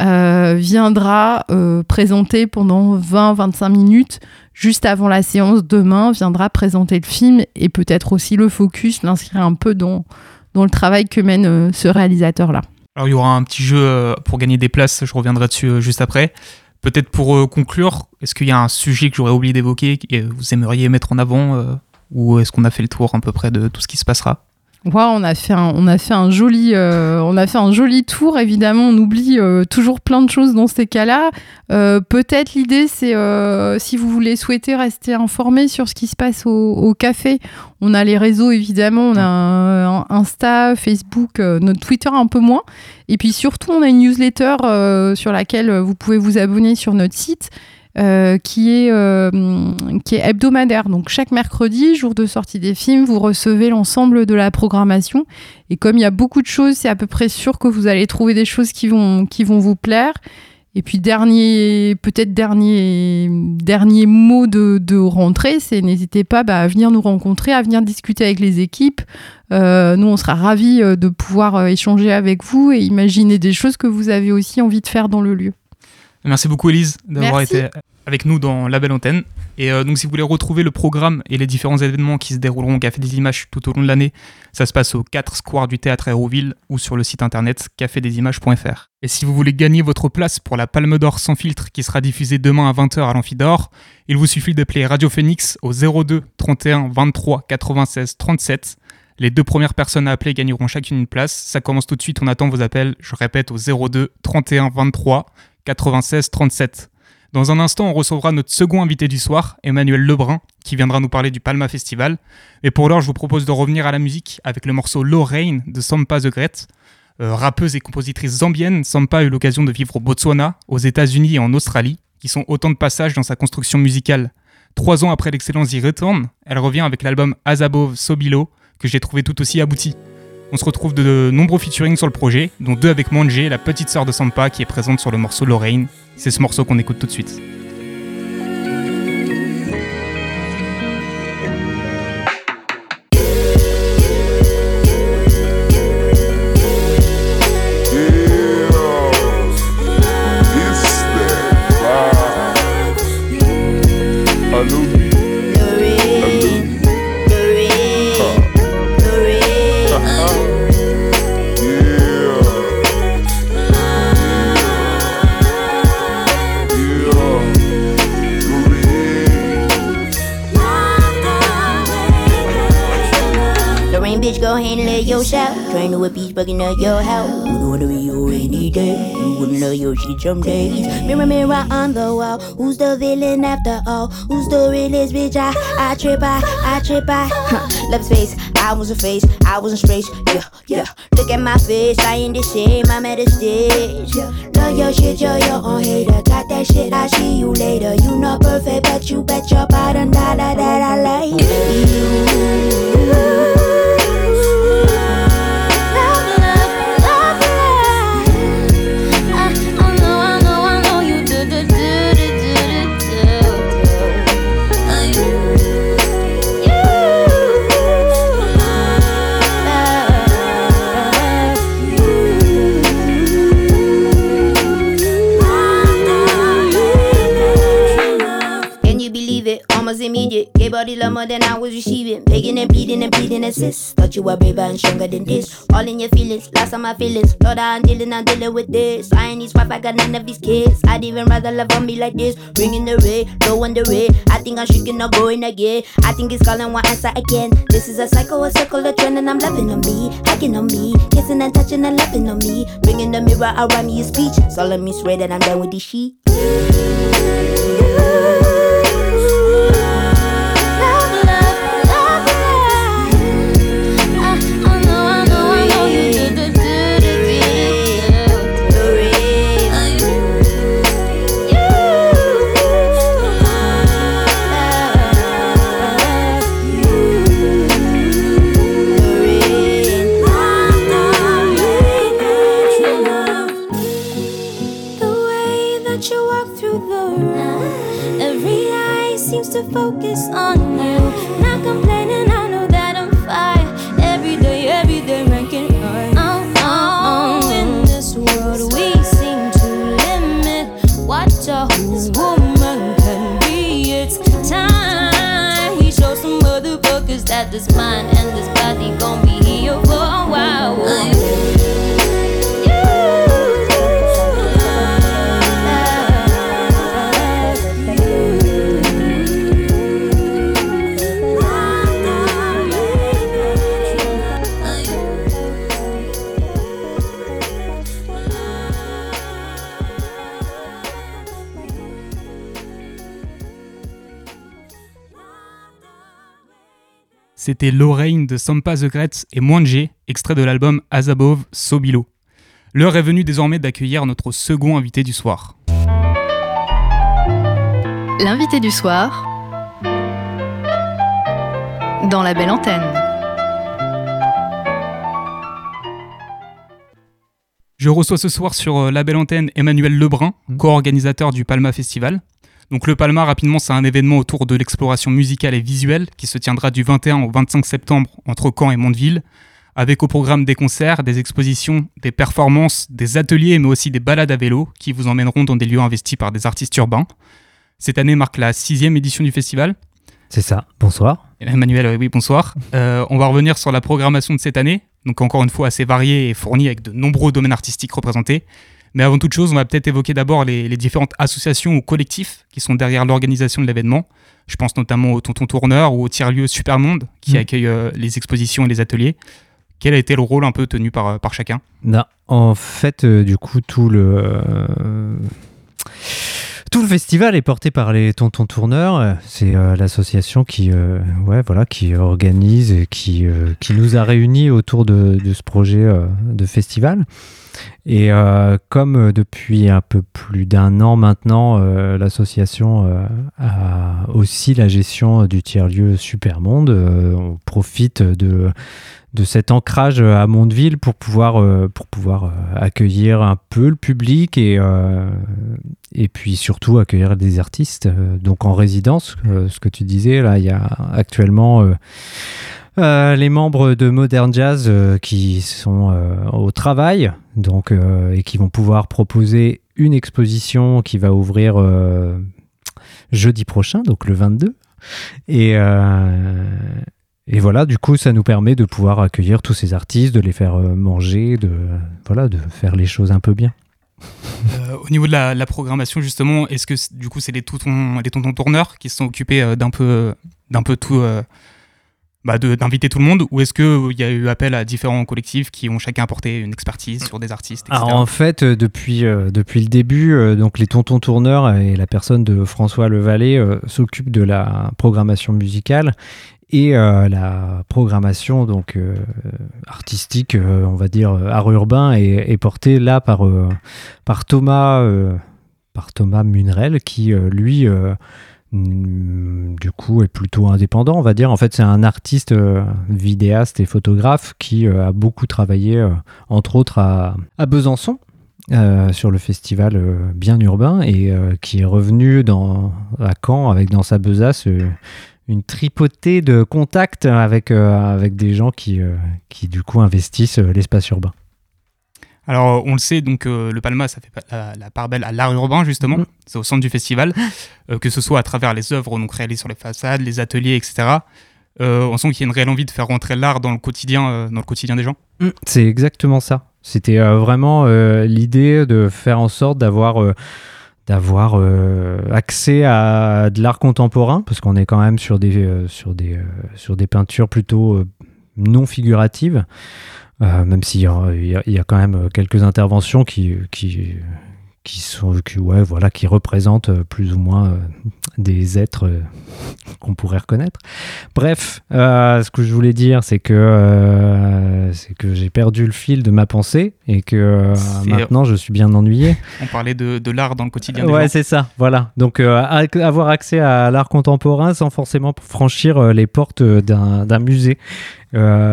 viendra présenter pendant 20-25 minutes juste avant la séance demain viendra présenter le film et peut-être aussi le focus l'inscrire un peu dans dans le travail que mène ce réalisateur là Alors il y aura un petit jeu euh, pour gagner des places, je reviendrai dessus euh, juste après. Peut-être pour euh, conclure, est-ce qu'il y a un sujet que j'aurais oublié d'évoquer que vous aimeriez mettre en avant ou est-ce qu'on a fait le tour à peu près de tout ce qui se passera? Ouais, on a fait un, on a fait un joli, euh, on a fait un joli tour. Évidemment, on oublie euh, toujours plein de choses dans ces cas-là. Euh, Peut-être l'idée, c'est si vous voulez souhaiter rester informé sur ce qui se passe au, au café. On a les réseaux évidemment, on a un, un Insta, Facebook, notre Twitter un peu moins. Et puis surtout, on a une newsletter sur laquelle vous pouvez vous abonner sur notre site. Euh, qui, est, euh, qui est hebdomadaire. Donc chaque mercredi, jour de sortie des films, vous recevez l'ensemble de la programmation. Et comme il y a beaucoup de choses, c'est à peu près sûr que vous allez trouver des choses qui vont, qui vont vous plaire. Et puis dernier, peut-être dernier, dernier mot de, de rentrée, c'est n'hésitez pas bah, à venir nous rencontrer, à venir discuter avec les équipes. Euh, nous, on sera ravis euh, de pouvoir euh, échanger avec vous et imaginer des choses que vous avez aussi envie de faire dans le lieu. Merci beaucoup Elise d'avoir été avec nous dans la belle antenne. Et euh, donc si vous voulez retrouver le programme et les différents événements qui se dérouleront au Café des Images tout au long de l'année, ça se passe au 4 Square du Théâtre Aéroville ou sur le site internet cafédesimages.fr. Et si vous voulez gagner votre place pour la Palme d'Or sans filtre qui sera diffusée demain à 20h à l'Amphidor, il vous suffit d'appeler Radio Phoenix au 02 31 23 96 37. Les deux premières personnes à appeler gagneront chacune une place. Ça commence tout de suite, on attend vos appels. Je répète au 02 31 23 96 37. Dans un instant, on recevra notre second invité du soir, Emmanuel Lebrun, qui viendra nous parler du Palma Festival. Et pour l'heure, je vous propose de revenir à la musique avec le morceau Lorraine de Sampa The Great. Euh, rappeuse et compositrice zambienne, Sampa a eu l'occasion de vivre au Botswana, aux États-Unis et en Australie, qui sont autant de passages dans sa construction musicale. Trois ans après l'excellence y Return, elle revient avec l'album Azabov Sobilo, que j'ai trouvé tout aussi abouti. On se retrouve de nombreux featuring sur le projet, dont deux avec Manje, la petite sœur de Sampa, qui est présente sur le morceau Lorraine. C'est ce morceau qu'on écoute tout de suite. Bugging up your house. Would order you any day. You wouldn't love your shit some days. Mirror, mirror on the wall. Who's the villain after all? Who's the realest bitch? I, I trip, I, I trip, I. Love face. I was a face. I wasn't straight. Yeah, yeah. Look at my face. I ain't the same. I'm at a stage. Love your shit, you're your own hater. Got that shit. I see you later. You not perfect, but you bet your bottom dollar that I like you. Immediate. Gave body love more than I was receiving. Begging and pleading and pleading assist. Thought you were braver and stronger than this. All in your feelings, lost on my feelings. Lord, I'm dealing, I'm dealing with this. I ain't his wife, I got none of his kids. I'd even rather love on me like this. Bringing the red, low on the red. I think I'm shaking, I'm going again. I think it's calling one answer again. This is a cycle, a circle, a trend, and I'm loving on me. Hacking on me. Kissing and touching and loving on me. Bringing the mirror around me, your speech. Solemn me swear that I'm done with this shit. C'était Lorraine de Sampa the Gretz et Mwanje, extrait de l'album As Above, So Below. L'heure est venue désormais d'accueillir notre second invité du soir. L'invité du soir dans la belle antenne. Je reçois ce soir sur euh, la belle antenne Emmanuel Lebrun, co-organisateur du Palma Festival. Donc le Palma, rapidement, c'est un événement autour de l'exploration musicale et visuelle qui se tiendra du 21 au 25 septembre entre Caen et Mondeville, avec au programme des concerts, des expositions, des performances, des ateliers, mais aussi des balades à vélo qui vous emmèneront dans des lieux investis par des artistes urbains. Cette année marque la sixième édition du festival. C'est ça. Bonsoir. Emmanuel, oui, bonsoir. Euh, on va revenir sur la programmation de cette année, donc encore une fois assez variée et fournie avec de nombreux domaines artistiques représentés. Mais avant toute chose, on va peut-être évoquer d'abord les, les différentes associations ou collectifs qui sont derrière l'organisation de l'événement. Je pense notamment au Tonton Tourneur ou au tiers-lieu Supermonde qui Mm. accueille euh, les expositions et les ateliers. Quel a été le rôle un peu tenu par, euh, par chacun? Non, en fait, euh, du coup, tout le euh, tout le festival est porté par les Tontons Tourneurs. Euh, C'est euh, l'association qui, euh, ouais, voilà, qui organise et qui, qui nous a réunis autour de, ce projet de festival. Et comme depuis un peu plus d'un an maintenant, l'association a aussi la gestion du tiers-lieu Supermonde, on profite de, de cet ancrage à Mondeville pour pouvoir, euh, pour pouvoir euh, accueillir un peu le public et, euh, et puis surtout accueillir des artistes. euh, donc en résidence, euh, ce que tu disais, là, il y a actuellement euh, euh, les membres de Modern Jazz euh, qui sont euh, au travail donc, euh, et qui vont pouvoir proposer une exposition qui va ouvrir euh, jeudi prochain, donc le 22. Et, euh, et voilà, du coup, ça nous permet de pouvoir accueillir tous ces artistes, de les faire euh, manger, de, voilà, de faire les choses un peu bien. (laughs) Euh, Au niveau de la, la programmation, justement, est-ce que du coup c'est les tontons, les tontons tourneurs qui se sont occupés euh, d'un peu, d'un peu tout, euh, bah, d'inviter tout le monde, ou est-ce qu'il y a eu appel à différents collectifs qui ont chacun apporté une expertise sur des artistes, etc. Alors en fait, depuis, euh, depuis le début, donc les tontons tourneurs et la personne de François Levalet s'occupent de la programmation musicale et euh, la programmation donc euh, artistique, euh, on va dire art urbain, est, portée là par, par Thomas, par Thomas Munrel qui lui mm, du coup est plutôt indépendant, on va dire. En fait, c'est un artiste vidéaste et photographe qui a beaucoup travaillé, entre autres à, Besançon. sur le festival bien urbain et qui est revenu dans, à Caen avec dans sa besace une tripotée de contacts avec, euh, avec des gens qui, euh, qui du coup investissent euh, l'espace urbain. Alors, on le sait, donc euh, le Palma, ça fait la, la part belle à l'art urbain, justement. Mhm. C'est au centre du festival, (laughs) euh, que ce soit à travers les œuvres donc, réalisées sur les façades, les ateliers, etc. Euh, on sent qu'il y a une réelle envie de faire rentrer l'art dans le quotidien, dans le quotidien des gens. C'est exactement ça. C'était vraiment l'idée de faire en sorte d'avoir d'avoir euh, accès à de l'art contemporain parce qu'on est quand même sur des euh, euh, peintures plutôt non figuratives. Même s'il y, y a- quand même quelques interventions qui, qui, sont, qui, ouais, voilà, qui représentent euh, plus ou moins euh, des êtres euh, (laughs) qu'on pourrait reconnaître. Bref, euh, ce que je voulais dire, c'est que, c'est que j'ai perdu le fil de ma pensée et que maintenant je suis bien ennuyé. (laughs) On parlait de, de l'art dans le quotidien Ouais, c'est ça, voilà. Donc avoir accès à l'art contemporain sans forcément franchir les portes d'un musée.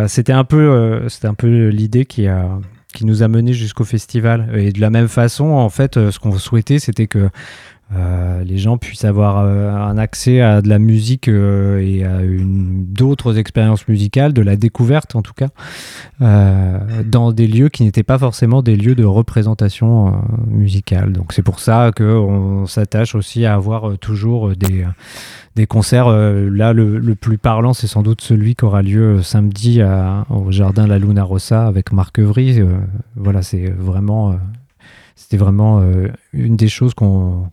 C'était un peu, c'était un peu l'idée qui a qui nous a mené jusqu'au festival. Et de la même façon, en fait, euh, ce qu'on souhaitait, c'était que euh, les gens puissent avoir euh, un accès à de la musique euh, et à d'autres expériences musicales, de la découverte en tout cas, dans des lieux qui n'étaient pas forcément des lieux de représentation musicale. Donc c'est pour ça qu'on s'attache aussi à avoir toujours des, concerts. là, le, plus parlant, c'est sans doute celui qui aura lieu samedi au jardin La Luna Rossa avec Marc Evry. Voilà, c'est vraiment. C'était vraiment euh, une des choses qu'on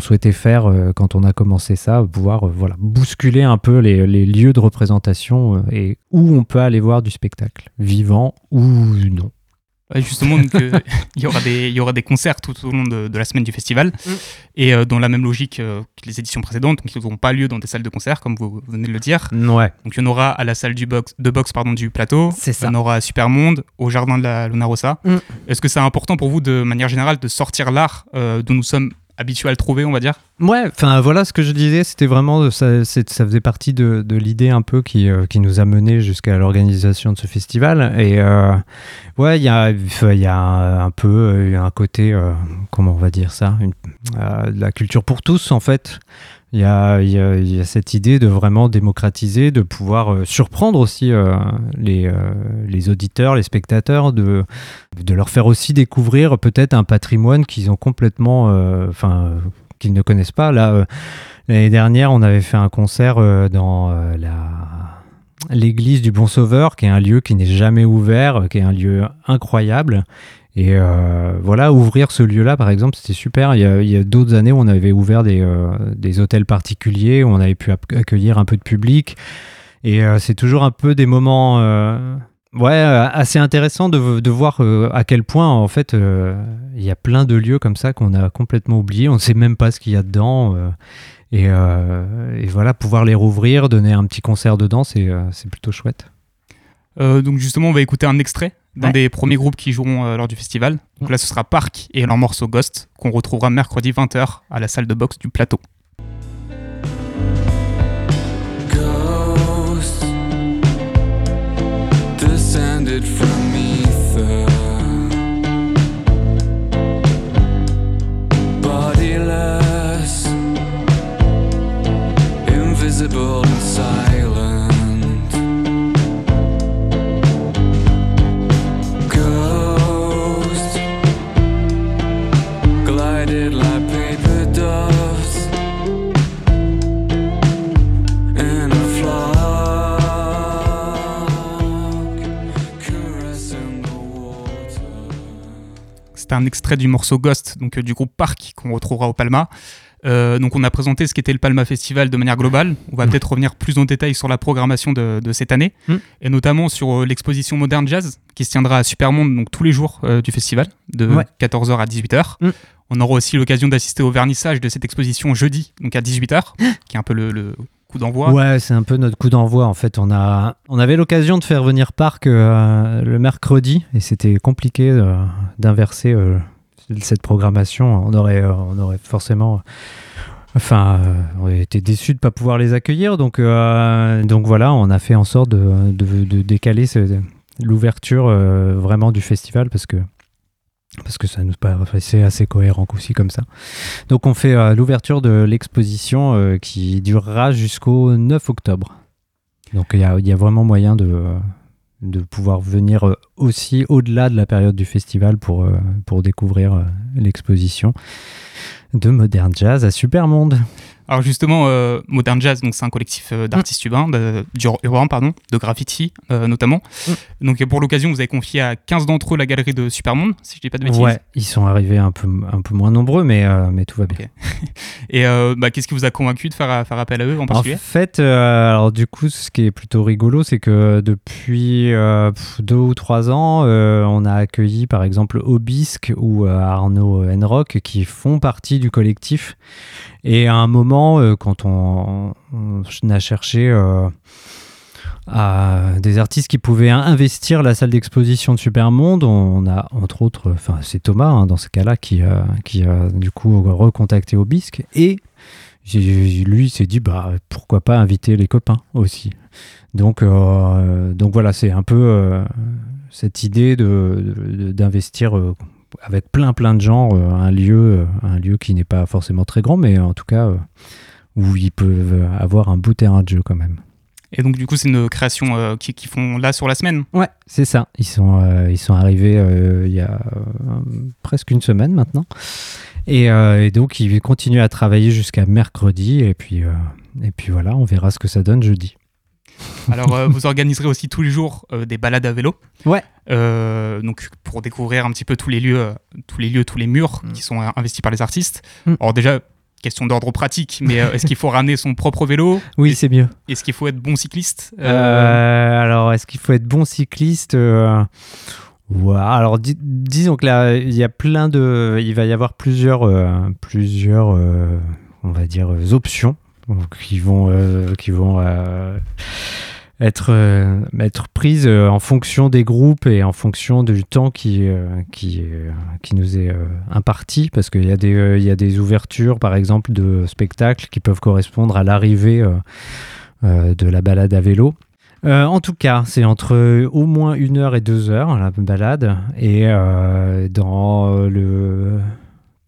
souhaitait faire euh, quand on a commencé ça, pouvoir euh, voilà, bousculer un peu les, lieux de représentation et où on peut aller voir du spectacle, vivant ou non. Ouais, justement, euh, (laughs) il, y aura des, il y aura des concerts tout au long de, de la semaine du festival. Mm. Et euh, dans la même logique euh, que les éditions précédentes, donc ils n'auront pas lieu dans des salles de concert, comme vous venez de le dire. Ouais. Donc il y en aura à la salle du box, de boxe pardon, du plateau. C'est ça. Il y en aura à Supermonde, au jardin de la Luna Rossa. Mm. Est-ce que c'est important pour vous, de manière générale, de sortir l'art euh, dont nous sommes habitués à le trouver, on va dire Ouais, enfin voilà ce que je disais, c'était vraiment, ça, ça faisait partie de, l'idée un peu qui, euh, qui nous a mené jusqu'à l'organisation de ce festival. Et euh, ouais, il y a, y a un, peu euh, un côté, euh, comment on va dire ça, de la culture pour tous en fait. Il y, a, cette idée de vraiment démocratiser, de pouvoir euh, surprendre aussi euh, les, euh, les auditeurs, les spectateurs, de, leur faire aussi découvrir peut-être un patrimoine qu'ils ont complètement, enfin, qu'ils ne connaissent pas. Là, l'année dernière, on avait fait un concert dans l'église du Bon Sauveur, qui est un lieu qui n'est jamais ouvert, qui est un lieu incroyable. Et euh, voilà, ouvrir ce lieu-là, par exemple, c'était super. Il y a, d'autres années où on avait ouvert des, euh, hôtels particuliers, où on avait pu ac- accueillir un peu de public. Et euh, c'est toujours un peu des moments ouais, assez intéressants de, voir à quel point, en fait, il y a plein de lieux comme ça qu'on a complètement oubliés. On ne sait même pas ce qu'il y a dedans. et, voilà, pouvoir les rouvrir, donner un petit concert dedans, c'est plutôt chouette. Donc justement, on va écouter un extrait d'un Ouais. des premiers groupes qui joueront euh, lors du festival. Donc là, ce sera Park et leur morceau Ghost, qu'on retrouvera mercredi 20h à la salle de boxe du plateau. C'était un extrait du morceau Ghost, donc euh, du groupe Park qu'on retrouvera au Palma. Euh, donc on a présenté ce qu'était le Palma Festival de manière globale. On va Mm. peut-être revenir plus en détail sur la programmation de, de cette année, Mm. et notamment sur euh, l'exposition Modern Jazz qui se tiendra à Supermonde donc tous les jours euh, du festival, de Ouais. 14h à 18h. Mm. On aura aussi l'occasion d'assister au vernissage de cette exposition jeudi, donc à 18h, (gasps) qui est un peu le, le coup d'envoi. Ouais, c'est un peu notre coup d'envoi. En fait, on, a, on avait l'occasion de faire venir Parc euh, le mercredi et c'était compliqué euh, d'inverser euh, cette programmation. On aurait, on aurait forcément. Enfin, on était déçus de ne pas pouvoir les accueillir. Donc, donc voilà, on a fait en sorte de, de- de décaler l'ouverture vraiment du festival parce que, parce que ça nous paraissait assez cohérent aussi comme ça. Donc on fait euh, l'ouverture de l'exposition euh, qui durera jusqu'au 9 octobre. Donc il y a, vraiment moyen de, euh, de pouvoir venir aussi au-delà de la période du festival pour, pour découvrir l'exposition de Modern Jazz à Supermonde. Alors justement, euh, Modern Jazz, donc c'est un collectif euh, d'artistes urbains, de, d'ur- urbains, pardon, de graffiti euh, notamment. Donc euh, pour l'occasion, vous avez confié à 15 d'entre eux la galerie de Supermonde, si je dis pas de bêtises. Ouais, ils sont arrivés un peu, un peu moins nombreux, mais, euh, mais tout va bien. (laughs) Et bah, qu'est-ce qui vous a convaincu de faire, faire appel à eux en En particulier? fait, euh, alors du coup, ce qui est plutôt rigolo, c'est que depuis deux ou trois ans, on a accueilli par exemple Obisque ou Arnaud Enrock qui font partie du collectif. Et à un moment, euh, quand on, a cherché euh, des artistes qui pouvaient investir la salle d'exposition de Supermonde, on a entre autres, enfin c'est Thomas hein, dans ce cas-là qui, a- qui a du coup recontacté Obisque. Et lui s'est dit bah pourquoi pas inviter les copains aussi. Donc euh, donc voilà c'est un peu euh, cette idée de d'investir euh, avec plein plein de gens euh, un lieu euh, un lieu qui n'est pas forcément très grand mais en tout cas euh, où ils peuvent avoir un beau terrain de jeu quand même Et donc du coup, c'est une création euh, qui, qui font là sur la semaine. Ouais, c'est ça. Ils sont, euh, ils sont arrivés euh, il y a presque une semaine maintenant. Et, et donc, ils continuent à travailler jusqu'à mercredi. Et puis, et puis voilà, on verra ce que ça donne jeudi. Alors euh, vous organiserez aussi tous les jours euh, des balades à vélo. Ouais. Euh, donc pour découvrir un petit peu tous les lieux, tous les lieux, tous les murs qui sont euh, investis par les artistes. Mm. Alors déjà. Question d'ordre pratique, mais euh, est-ce qu'il faut ramener son propre vélo? Oui, c'est mieux. Est-ce qu'il faut être bon cycliste? Euh, Euh, alors, est-ce qu'il faut être bon cycliste Euh, Ouais, alors dis- disons que là, il y a plein de, il va y avoir plusieurs, euh, plusieurs, euh, on va dire euh, options qui vont, euh, qui vont euh, être, euh, être prises euh, en fonction des groupes et en fonction du temps qui, qui, qui nous est imparti, parce qu'il y a des, y a des ouvertures, par exemple, de spectacles qui peuvent correspondre à l'arrivée de la balade à vélo. En tout cas, c'est entre au moins une heure et deux heures la balade. Et dans le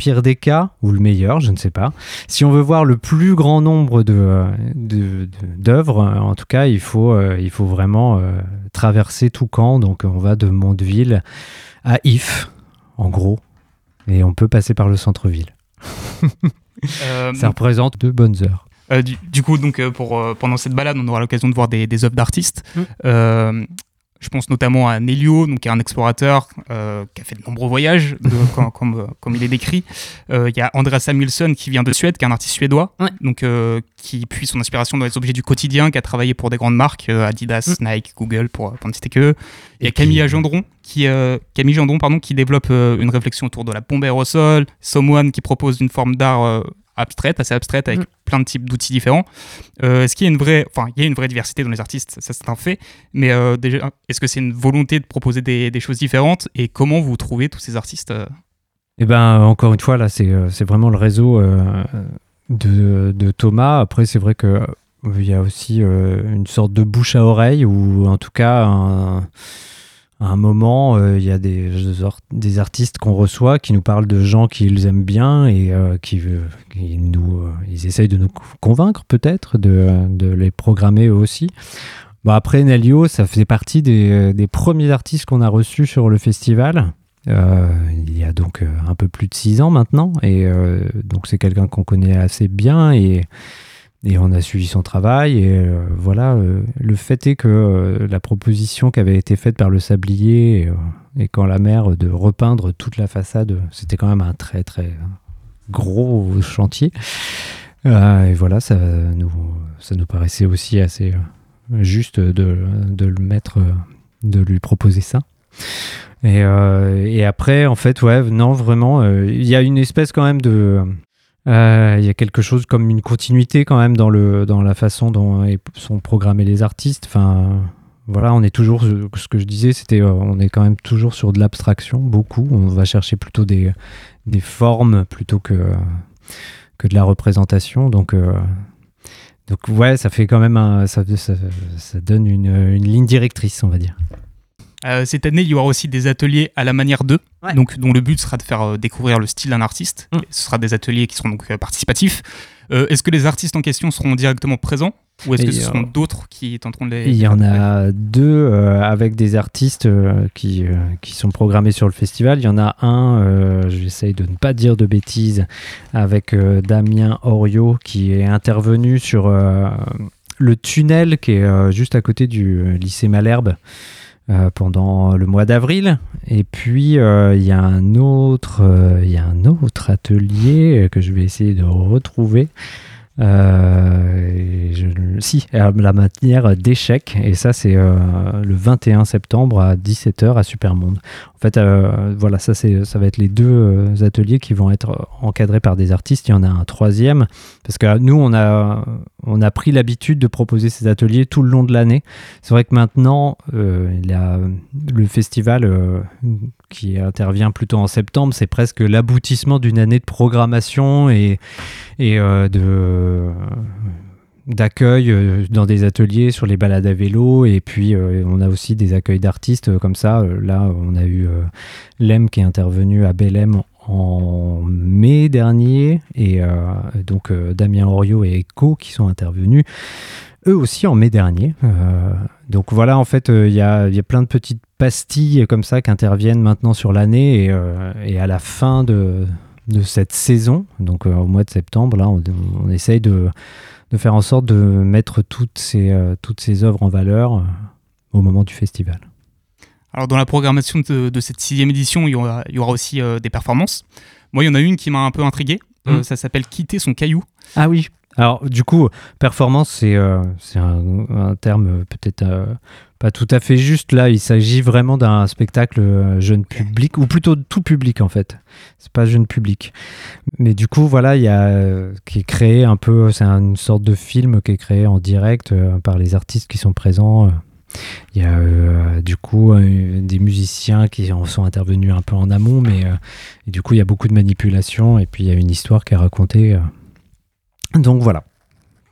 pire des cas, ou le meilleur, je ne sais pas, si on veut voir le plus grand nombre de, de- de- d'œuvres, euh, en tout cas, il faut, euh, il faut vraiment euh, traverser tout camp. Donc on va de Mondeville à If, en gros. Et on peut passer par le centre-ville. (laughs) Euh, Ça représente deux bonnes heures. Euh, du, du coup, donc, euh, pour, euh, pendant cette balade, on aura l'occasion de voir des, des œuvres d'artistes. Mm. Je pense notamment à Nelio, donc, qui est un explorateur euh, qui a fait de nombreux voyages, de- (laughs) comme, comme, euh, comme il est décrit. Euh, Il y a Andreas Samuelsson qui vient de Suède, qui est un artiste suédois, donc, euh, qui puise son inspiration dans les objets du quotidien, qui a travaillé pour des grandes marques, Adidas, Nike, Google, pour, pour ne citer que eux. Il y a Camille Gendron, qui, Camille Gendron, pardon, qui développe une réflexion autour de la bombe aérosol, Someone qui propose une forme d'art abstraite, assez abstraite, avec plein de types d'outils différents. Euh, est-ce qu'il y a une vraie, enfin, il y a une vraie diversité dans les artistes, ça c'est un fait, mais euh, déjà, est-ce que c'est une volonté de proposer des, des choses différentes? Et comment vous trouvez tous ces artistes euh? Eh ben, encore une fois, là, c'est c'est vraiment le réseau euh, de, de Thomas. Après, c'est vrai que il y a aussi euh, une sorte de bouche à oreille, ou en tout cas, un, à un moment, euh, il y a des, des artistes qu'on reçoit qui nous parlent de gens qu'ils aiment bien et euh, qui, euh, nous, euh, ils essayent de nous convaincre peut-être de, de les programmer eux aussi. Bon, après, Nelio, ça faisait partie des, des premiers artistes qu'on a reçus sur le festival. Euh, il y a donc euh, un peu plus de six ans maintenant, et euh, donc c'est quelqu'un qu'on connaît assez bien et, et on a suivi son travail. Et euh, voilà, euh, le fait est que euh, la proposition qui avait été faite par le sablier et, quand la mer de repeindre toute la façade, c'était quand même un très très gros chantier. Et voilà, ça nous, ça nous paraissait aussi assez juste de, de le mettre, de lui proposer ça. Et, et après, en fait, ouais, non, vraiment, il y a une espèce quand même de. Euh, Il y a quelque chose comme une continuité quand même dans, le, dans la façon dont est- sont programmés les artistes. Enfin, voilà, on est toujours, ce que je disais, c'était, euh, on est quand même toujours sur de l'abstraction, beaucoup. On va chercher plutôt des, des formes plutôt que, que de la représentation. Donc, euh, donc ouais, ça fait quand même ça, ça, ça donne une, une ligne directrice, on va dire. Euh, cette année, il y aura aussi des ateliers à la manière d'eux, donc dont le but sera de faire euh, découvrir le style d'un artiste. Mm. Ce sera des ateliers qui seront donc euh, participatifs. Euh, est-ce que les artistes en question seront directement présents ou est-ce que ce euh, seront d'autres qui tenteront de les Il y en a deux euh, avec des artistes euh, qui, euh, qui sont programmés sur le festival. Il y en a un, euh, j'essaye de ne pas dire de bêtises, avec euh, Damien Oriot qui est intervenu sur euh, le tunnel qui est euh, juste à côté du lycée Malherbe. Euh, pendant le mois d'avril. Et puis euh, euh, il y a un autre atelier que je vais essayer de retrouver euh, si, la matière d'échecs. Et ça, c'est euh, le 21 septembre à 17h à Supermonde. En fait, euh, voilà, ça, ça va être les deux euh, ateliers qui vont être encadrés par des artistes. Il y en a un troisième. Parce que nous, on a, on a pris l'habitude de proposer ces ateliers tout le long de l'année. C'est vrai que maintenant, il le festival qui intervient plutôt en septembre, c'est presque l'aboutissement d'une année de programmation et, et euh, de d'accueil euh, dans des ateliers sur les balades à vélo. Et puis euh, on a aussi des accueils d'artistes comme ça. Là on a eu Lem qui est intervenu à Belém en mai dernier. Et donc Damien Oriot et Echo qui sont intervenus eux aussi en mai dernier. Euh, donc voilà, en fait, euh, il y, a, y a plein de petites pastilles comme ça qui interviennent maintenant sur l'année et, euh, et à la fin de, de cette saison, donc au mois de septembre, là, on, on essaye de, de faire en sorte de mettre toutes ces, toutes ces œuvres en valeur au moment du festival. Alors dans la programmation de, de cette sixième édition, il y aura, il y aura aussi euh, des performances. Moi, il y en a une qui m'a un peu intrigué. Euh, Mm. ça s'appelle Quitter son caillou. Ah oui. Alors, du coup, performance, c'est euh, un, un terme euh, peut-être euh, pas tout à fait juste. Là, il s'agit vraiment d'un spectacle jeune public, ou plutôt tout public en fait. C'est pas jeune public. Mais du coup, voilà, il y a euh, qui est créé un peu, c'est une sorte de film qui est créé en direct par les artistes qui sont présents. Il y a euh, du coup euh, des musiciens qui en sont intervenus un peu en amont, mais euh, et du coup il y a beaucoup de manipulation et puis il y a une histoire qui est racontée. Donc voilà.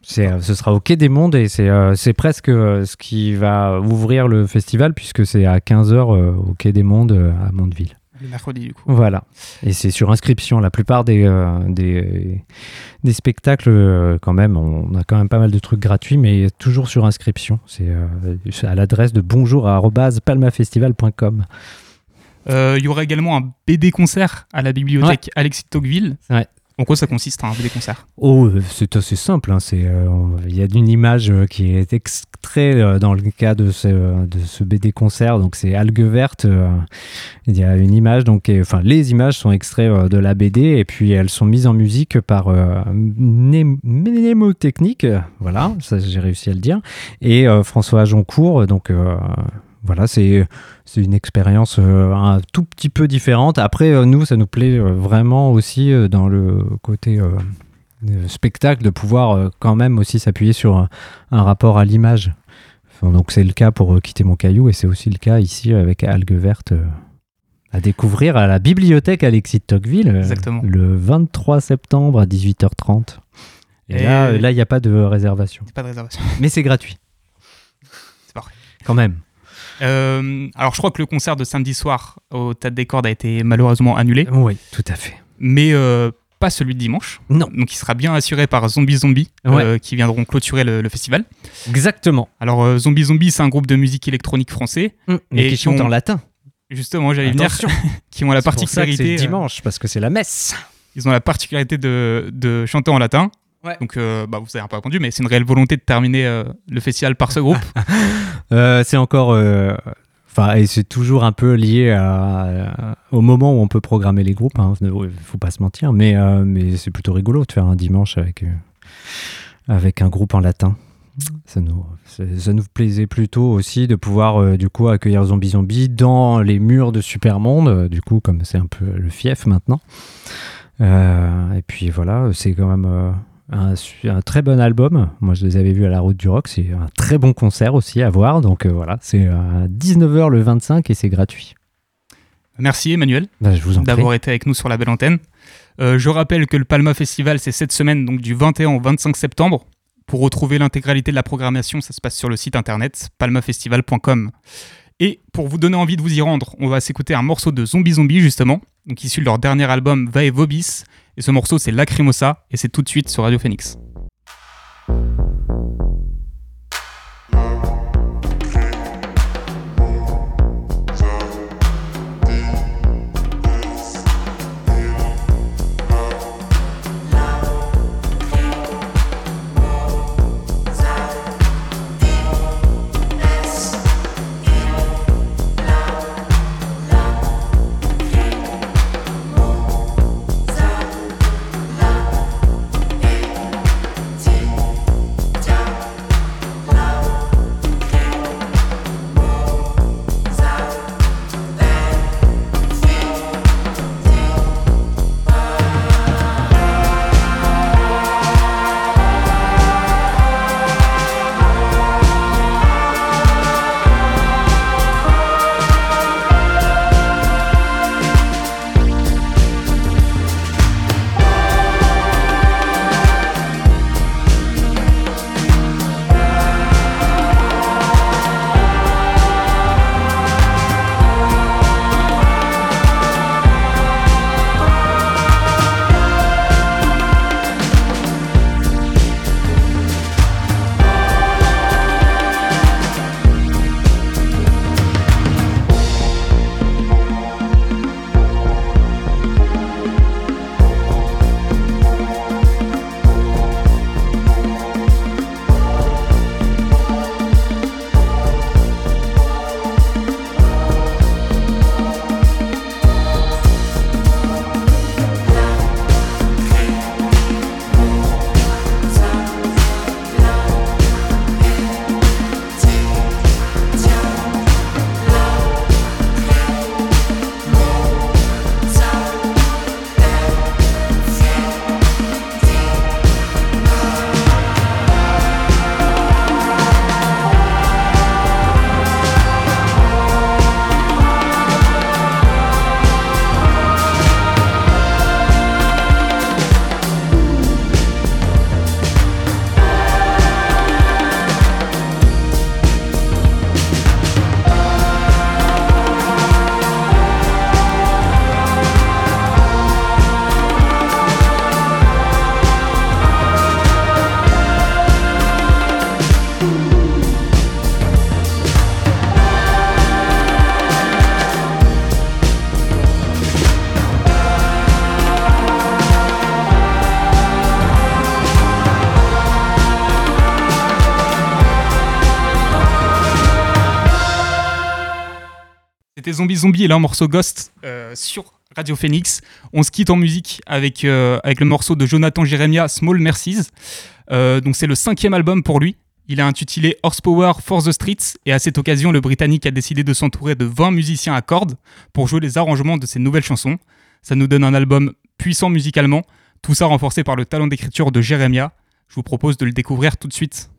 C'est, euh, ce sera au Quai des Mondes et c'est, euh, c'est presque euh, ce qui va ouvrir le festival puisque c'est à 15h au Quai des Mondes à Mondeville. Le mercredi, du coup. Voilà. Et c'est sur inscription. La plupart des, des, des spectacles, quand même, on a quand même pas mal de trucs gratuits, mais toujours sur inscription. C'est à l'adresse de bonjour.palmafestival.com. Il y aura également un BD concert à la bibliothèque Alexis de Tocqueville. Ouais. En quoi ça consiste, un BD concert Oh, euh, c'est assez simple. hein, c'est, euh, Il y a une image euh, qui est extraite dans le cas de ce, BD concert. Donc, c'est Algues Vertes. euh, Il y a une image, donc, enfin, les images sont extraites de la BD et puis elles sont mises en musique par Mné- Mnémotechnique. Voilà, ça j'ai réussi à le dire. Et François Joncourt. Donc, voilà, c'est une expérience euh, un tout petit peu différente. Après, euh, nous, ça nous plaît euh, vraiment aussi dans le côté spectacle de pouvoir quand même aussi s'appuyer sur un, un rapport à l'image. Enfin, donc c'est le cas pour quitter mon caillou et c'est aussi le cas ici avec Algues Vertes euh, à découvrir à la bibliothèque Alexis de Tocqueville Exactement. le 23 septembre à 18h30. Et, Et- là, là, il n'y a pas de réservation. Pas de réservation. Mais c'est gratuit. C'est parfait. Quand même. Euh, alors, je crois que le concert de samedi soir au Théâtre des Cordes a été malheureusement annulé. Oui, tout à fait. Mais euh, pas celui de dimanche. Non. Donc, il sera bien assuré par Zombie Zombie, Ouais. euh, qui viendront clôturer le, le festival. Exactement. Alors, Zombie Zombie, c'est un groupe de musique électronique français. mais Et qui chante ont- en latin. Justement, j'allais venir. (laughs) Qui ont la particularité. c'est dimanche, parce que c'est la messe. Ils ont la particularité de, de chanter en latin. Donc, euh, bah, vous avez un peu répondu, mais c'est une réelle volonté de terminer euh, le festival par ce groupe. (laughs) Euh, c'est encore. euh, Enfin, et c'est toujours un peu lié à- à- au moment où on peut programmer les groupes. Il faut pas se mentir, mais, euh, mais c'est plutôt rigolo de faire un dimanche avec, avec un groupe en latin. Ça nous, ça, ça nous plaisait plutôt aussi de pouvoir euh, du coup accueillir Zombie Zombie dans les murs de Supermonde, euh, du coup comme c'est un peu le fief maintenant. Euh, et puis voilà, c'est quand même euh, un, très bon album. Moi je les avais vus à la Route du Rock, c'est un très bon concert aussi à voir. Donc euh, voilà, c'est à 19h le 25 et c'est gratuit. Merci Emmanuel Bah, d'avoir été avec nous sur la belle antenne. Euh, je rappelle que le Palma Festival, c'est cette semaine, donc du 21 au 25 septembre. Pour retrouver l'intégralité de la programmation, ça se passe sur le site internet palmafestival.com. Et pour vous donner envie de vous y rendre, on va s'écouter un morceau de Zombie Zombie, justement, donc issu de leur dernier album Va et Vobis. Et ce morceau, c'est Lacrimosa, et c'est tout de suite sur Radio Phoenix. Zombie Zombie et là un morceau Ghost euh, sur Radio Phoenix. On se quitte en musique avec, euh, avec le morceau de Jonathan Jeremia, Small Mercies. Euh, donc c'est le cinquième album pour lui. Il a intitulé Horsepower for the Streets et à cette occasion, le Britannique a décidé de s'entourer de 20 musiciens à cordes pour jouer les arrangements de ses nouvelles chansons. Ça nous donne un album puissant musicalement, tout ça renforcé par le talent d'écriture de Jeremia. Je vous propose de le découvrir tout de suite.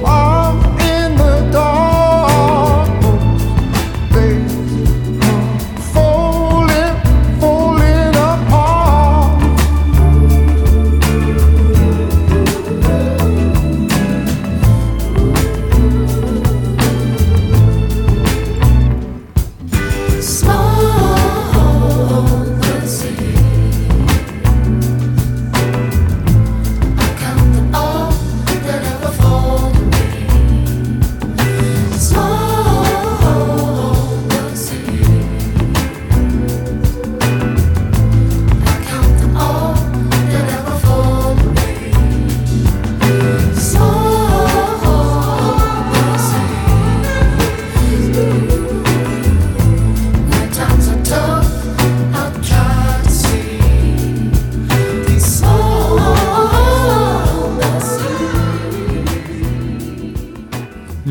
Oh.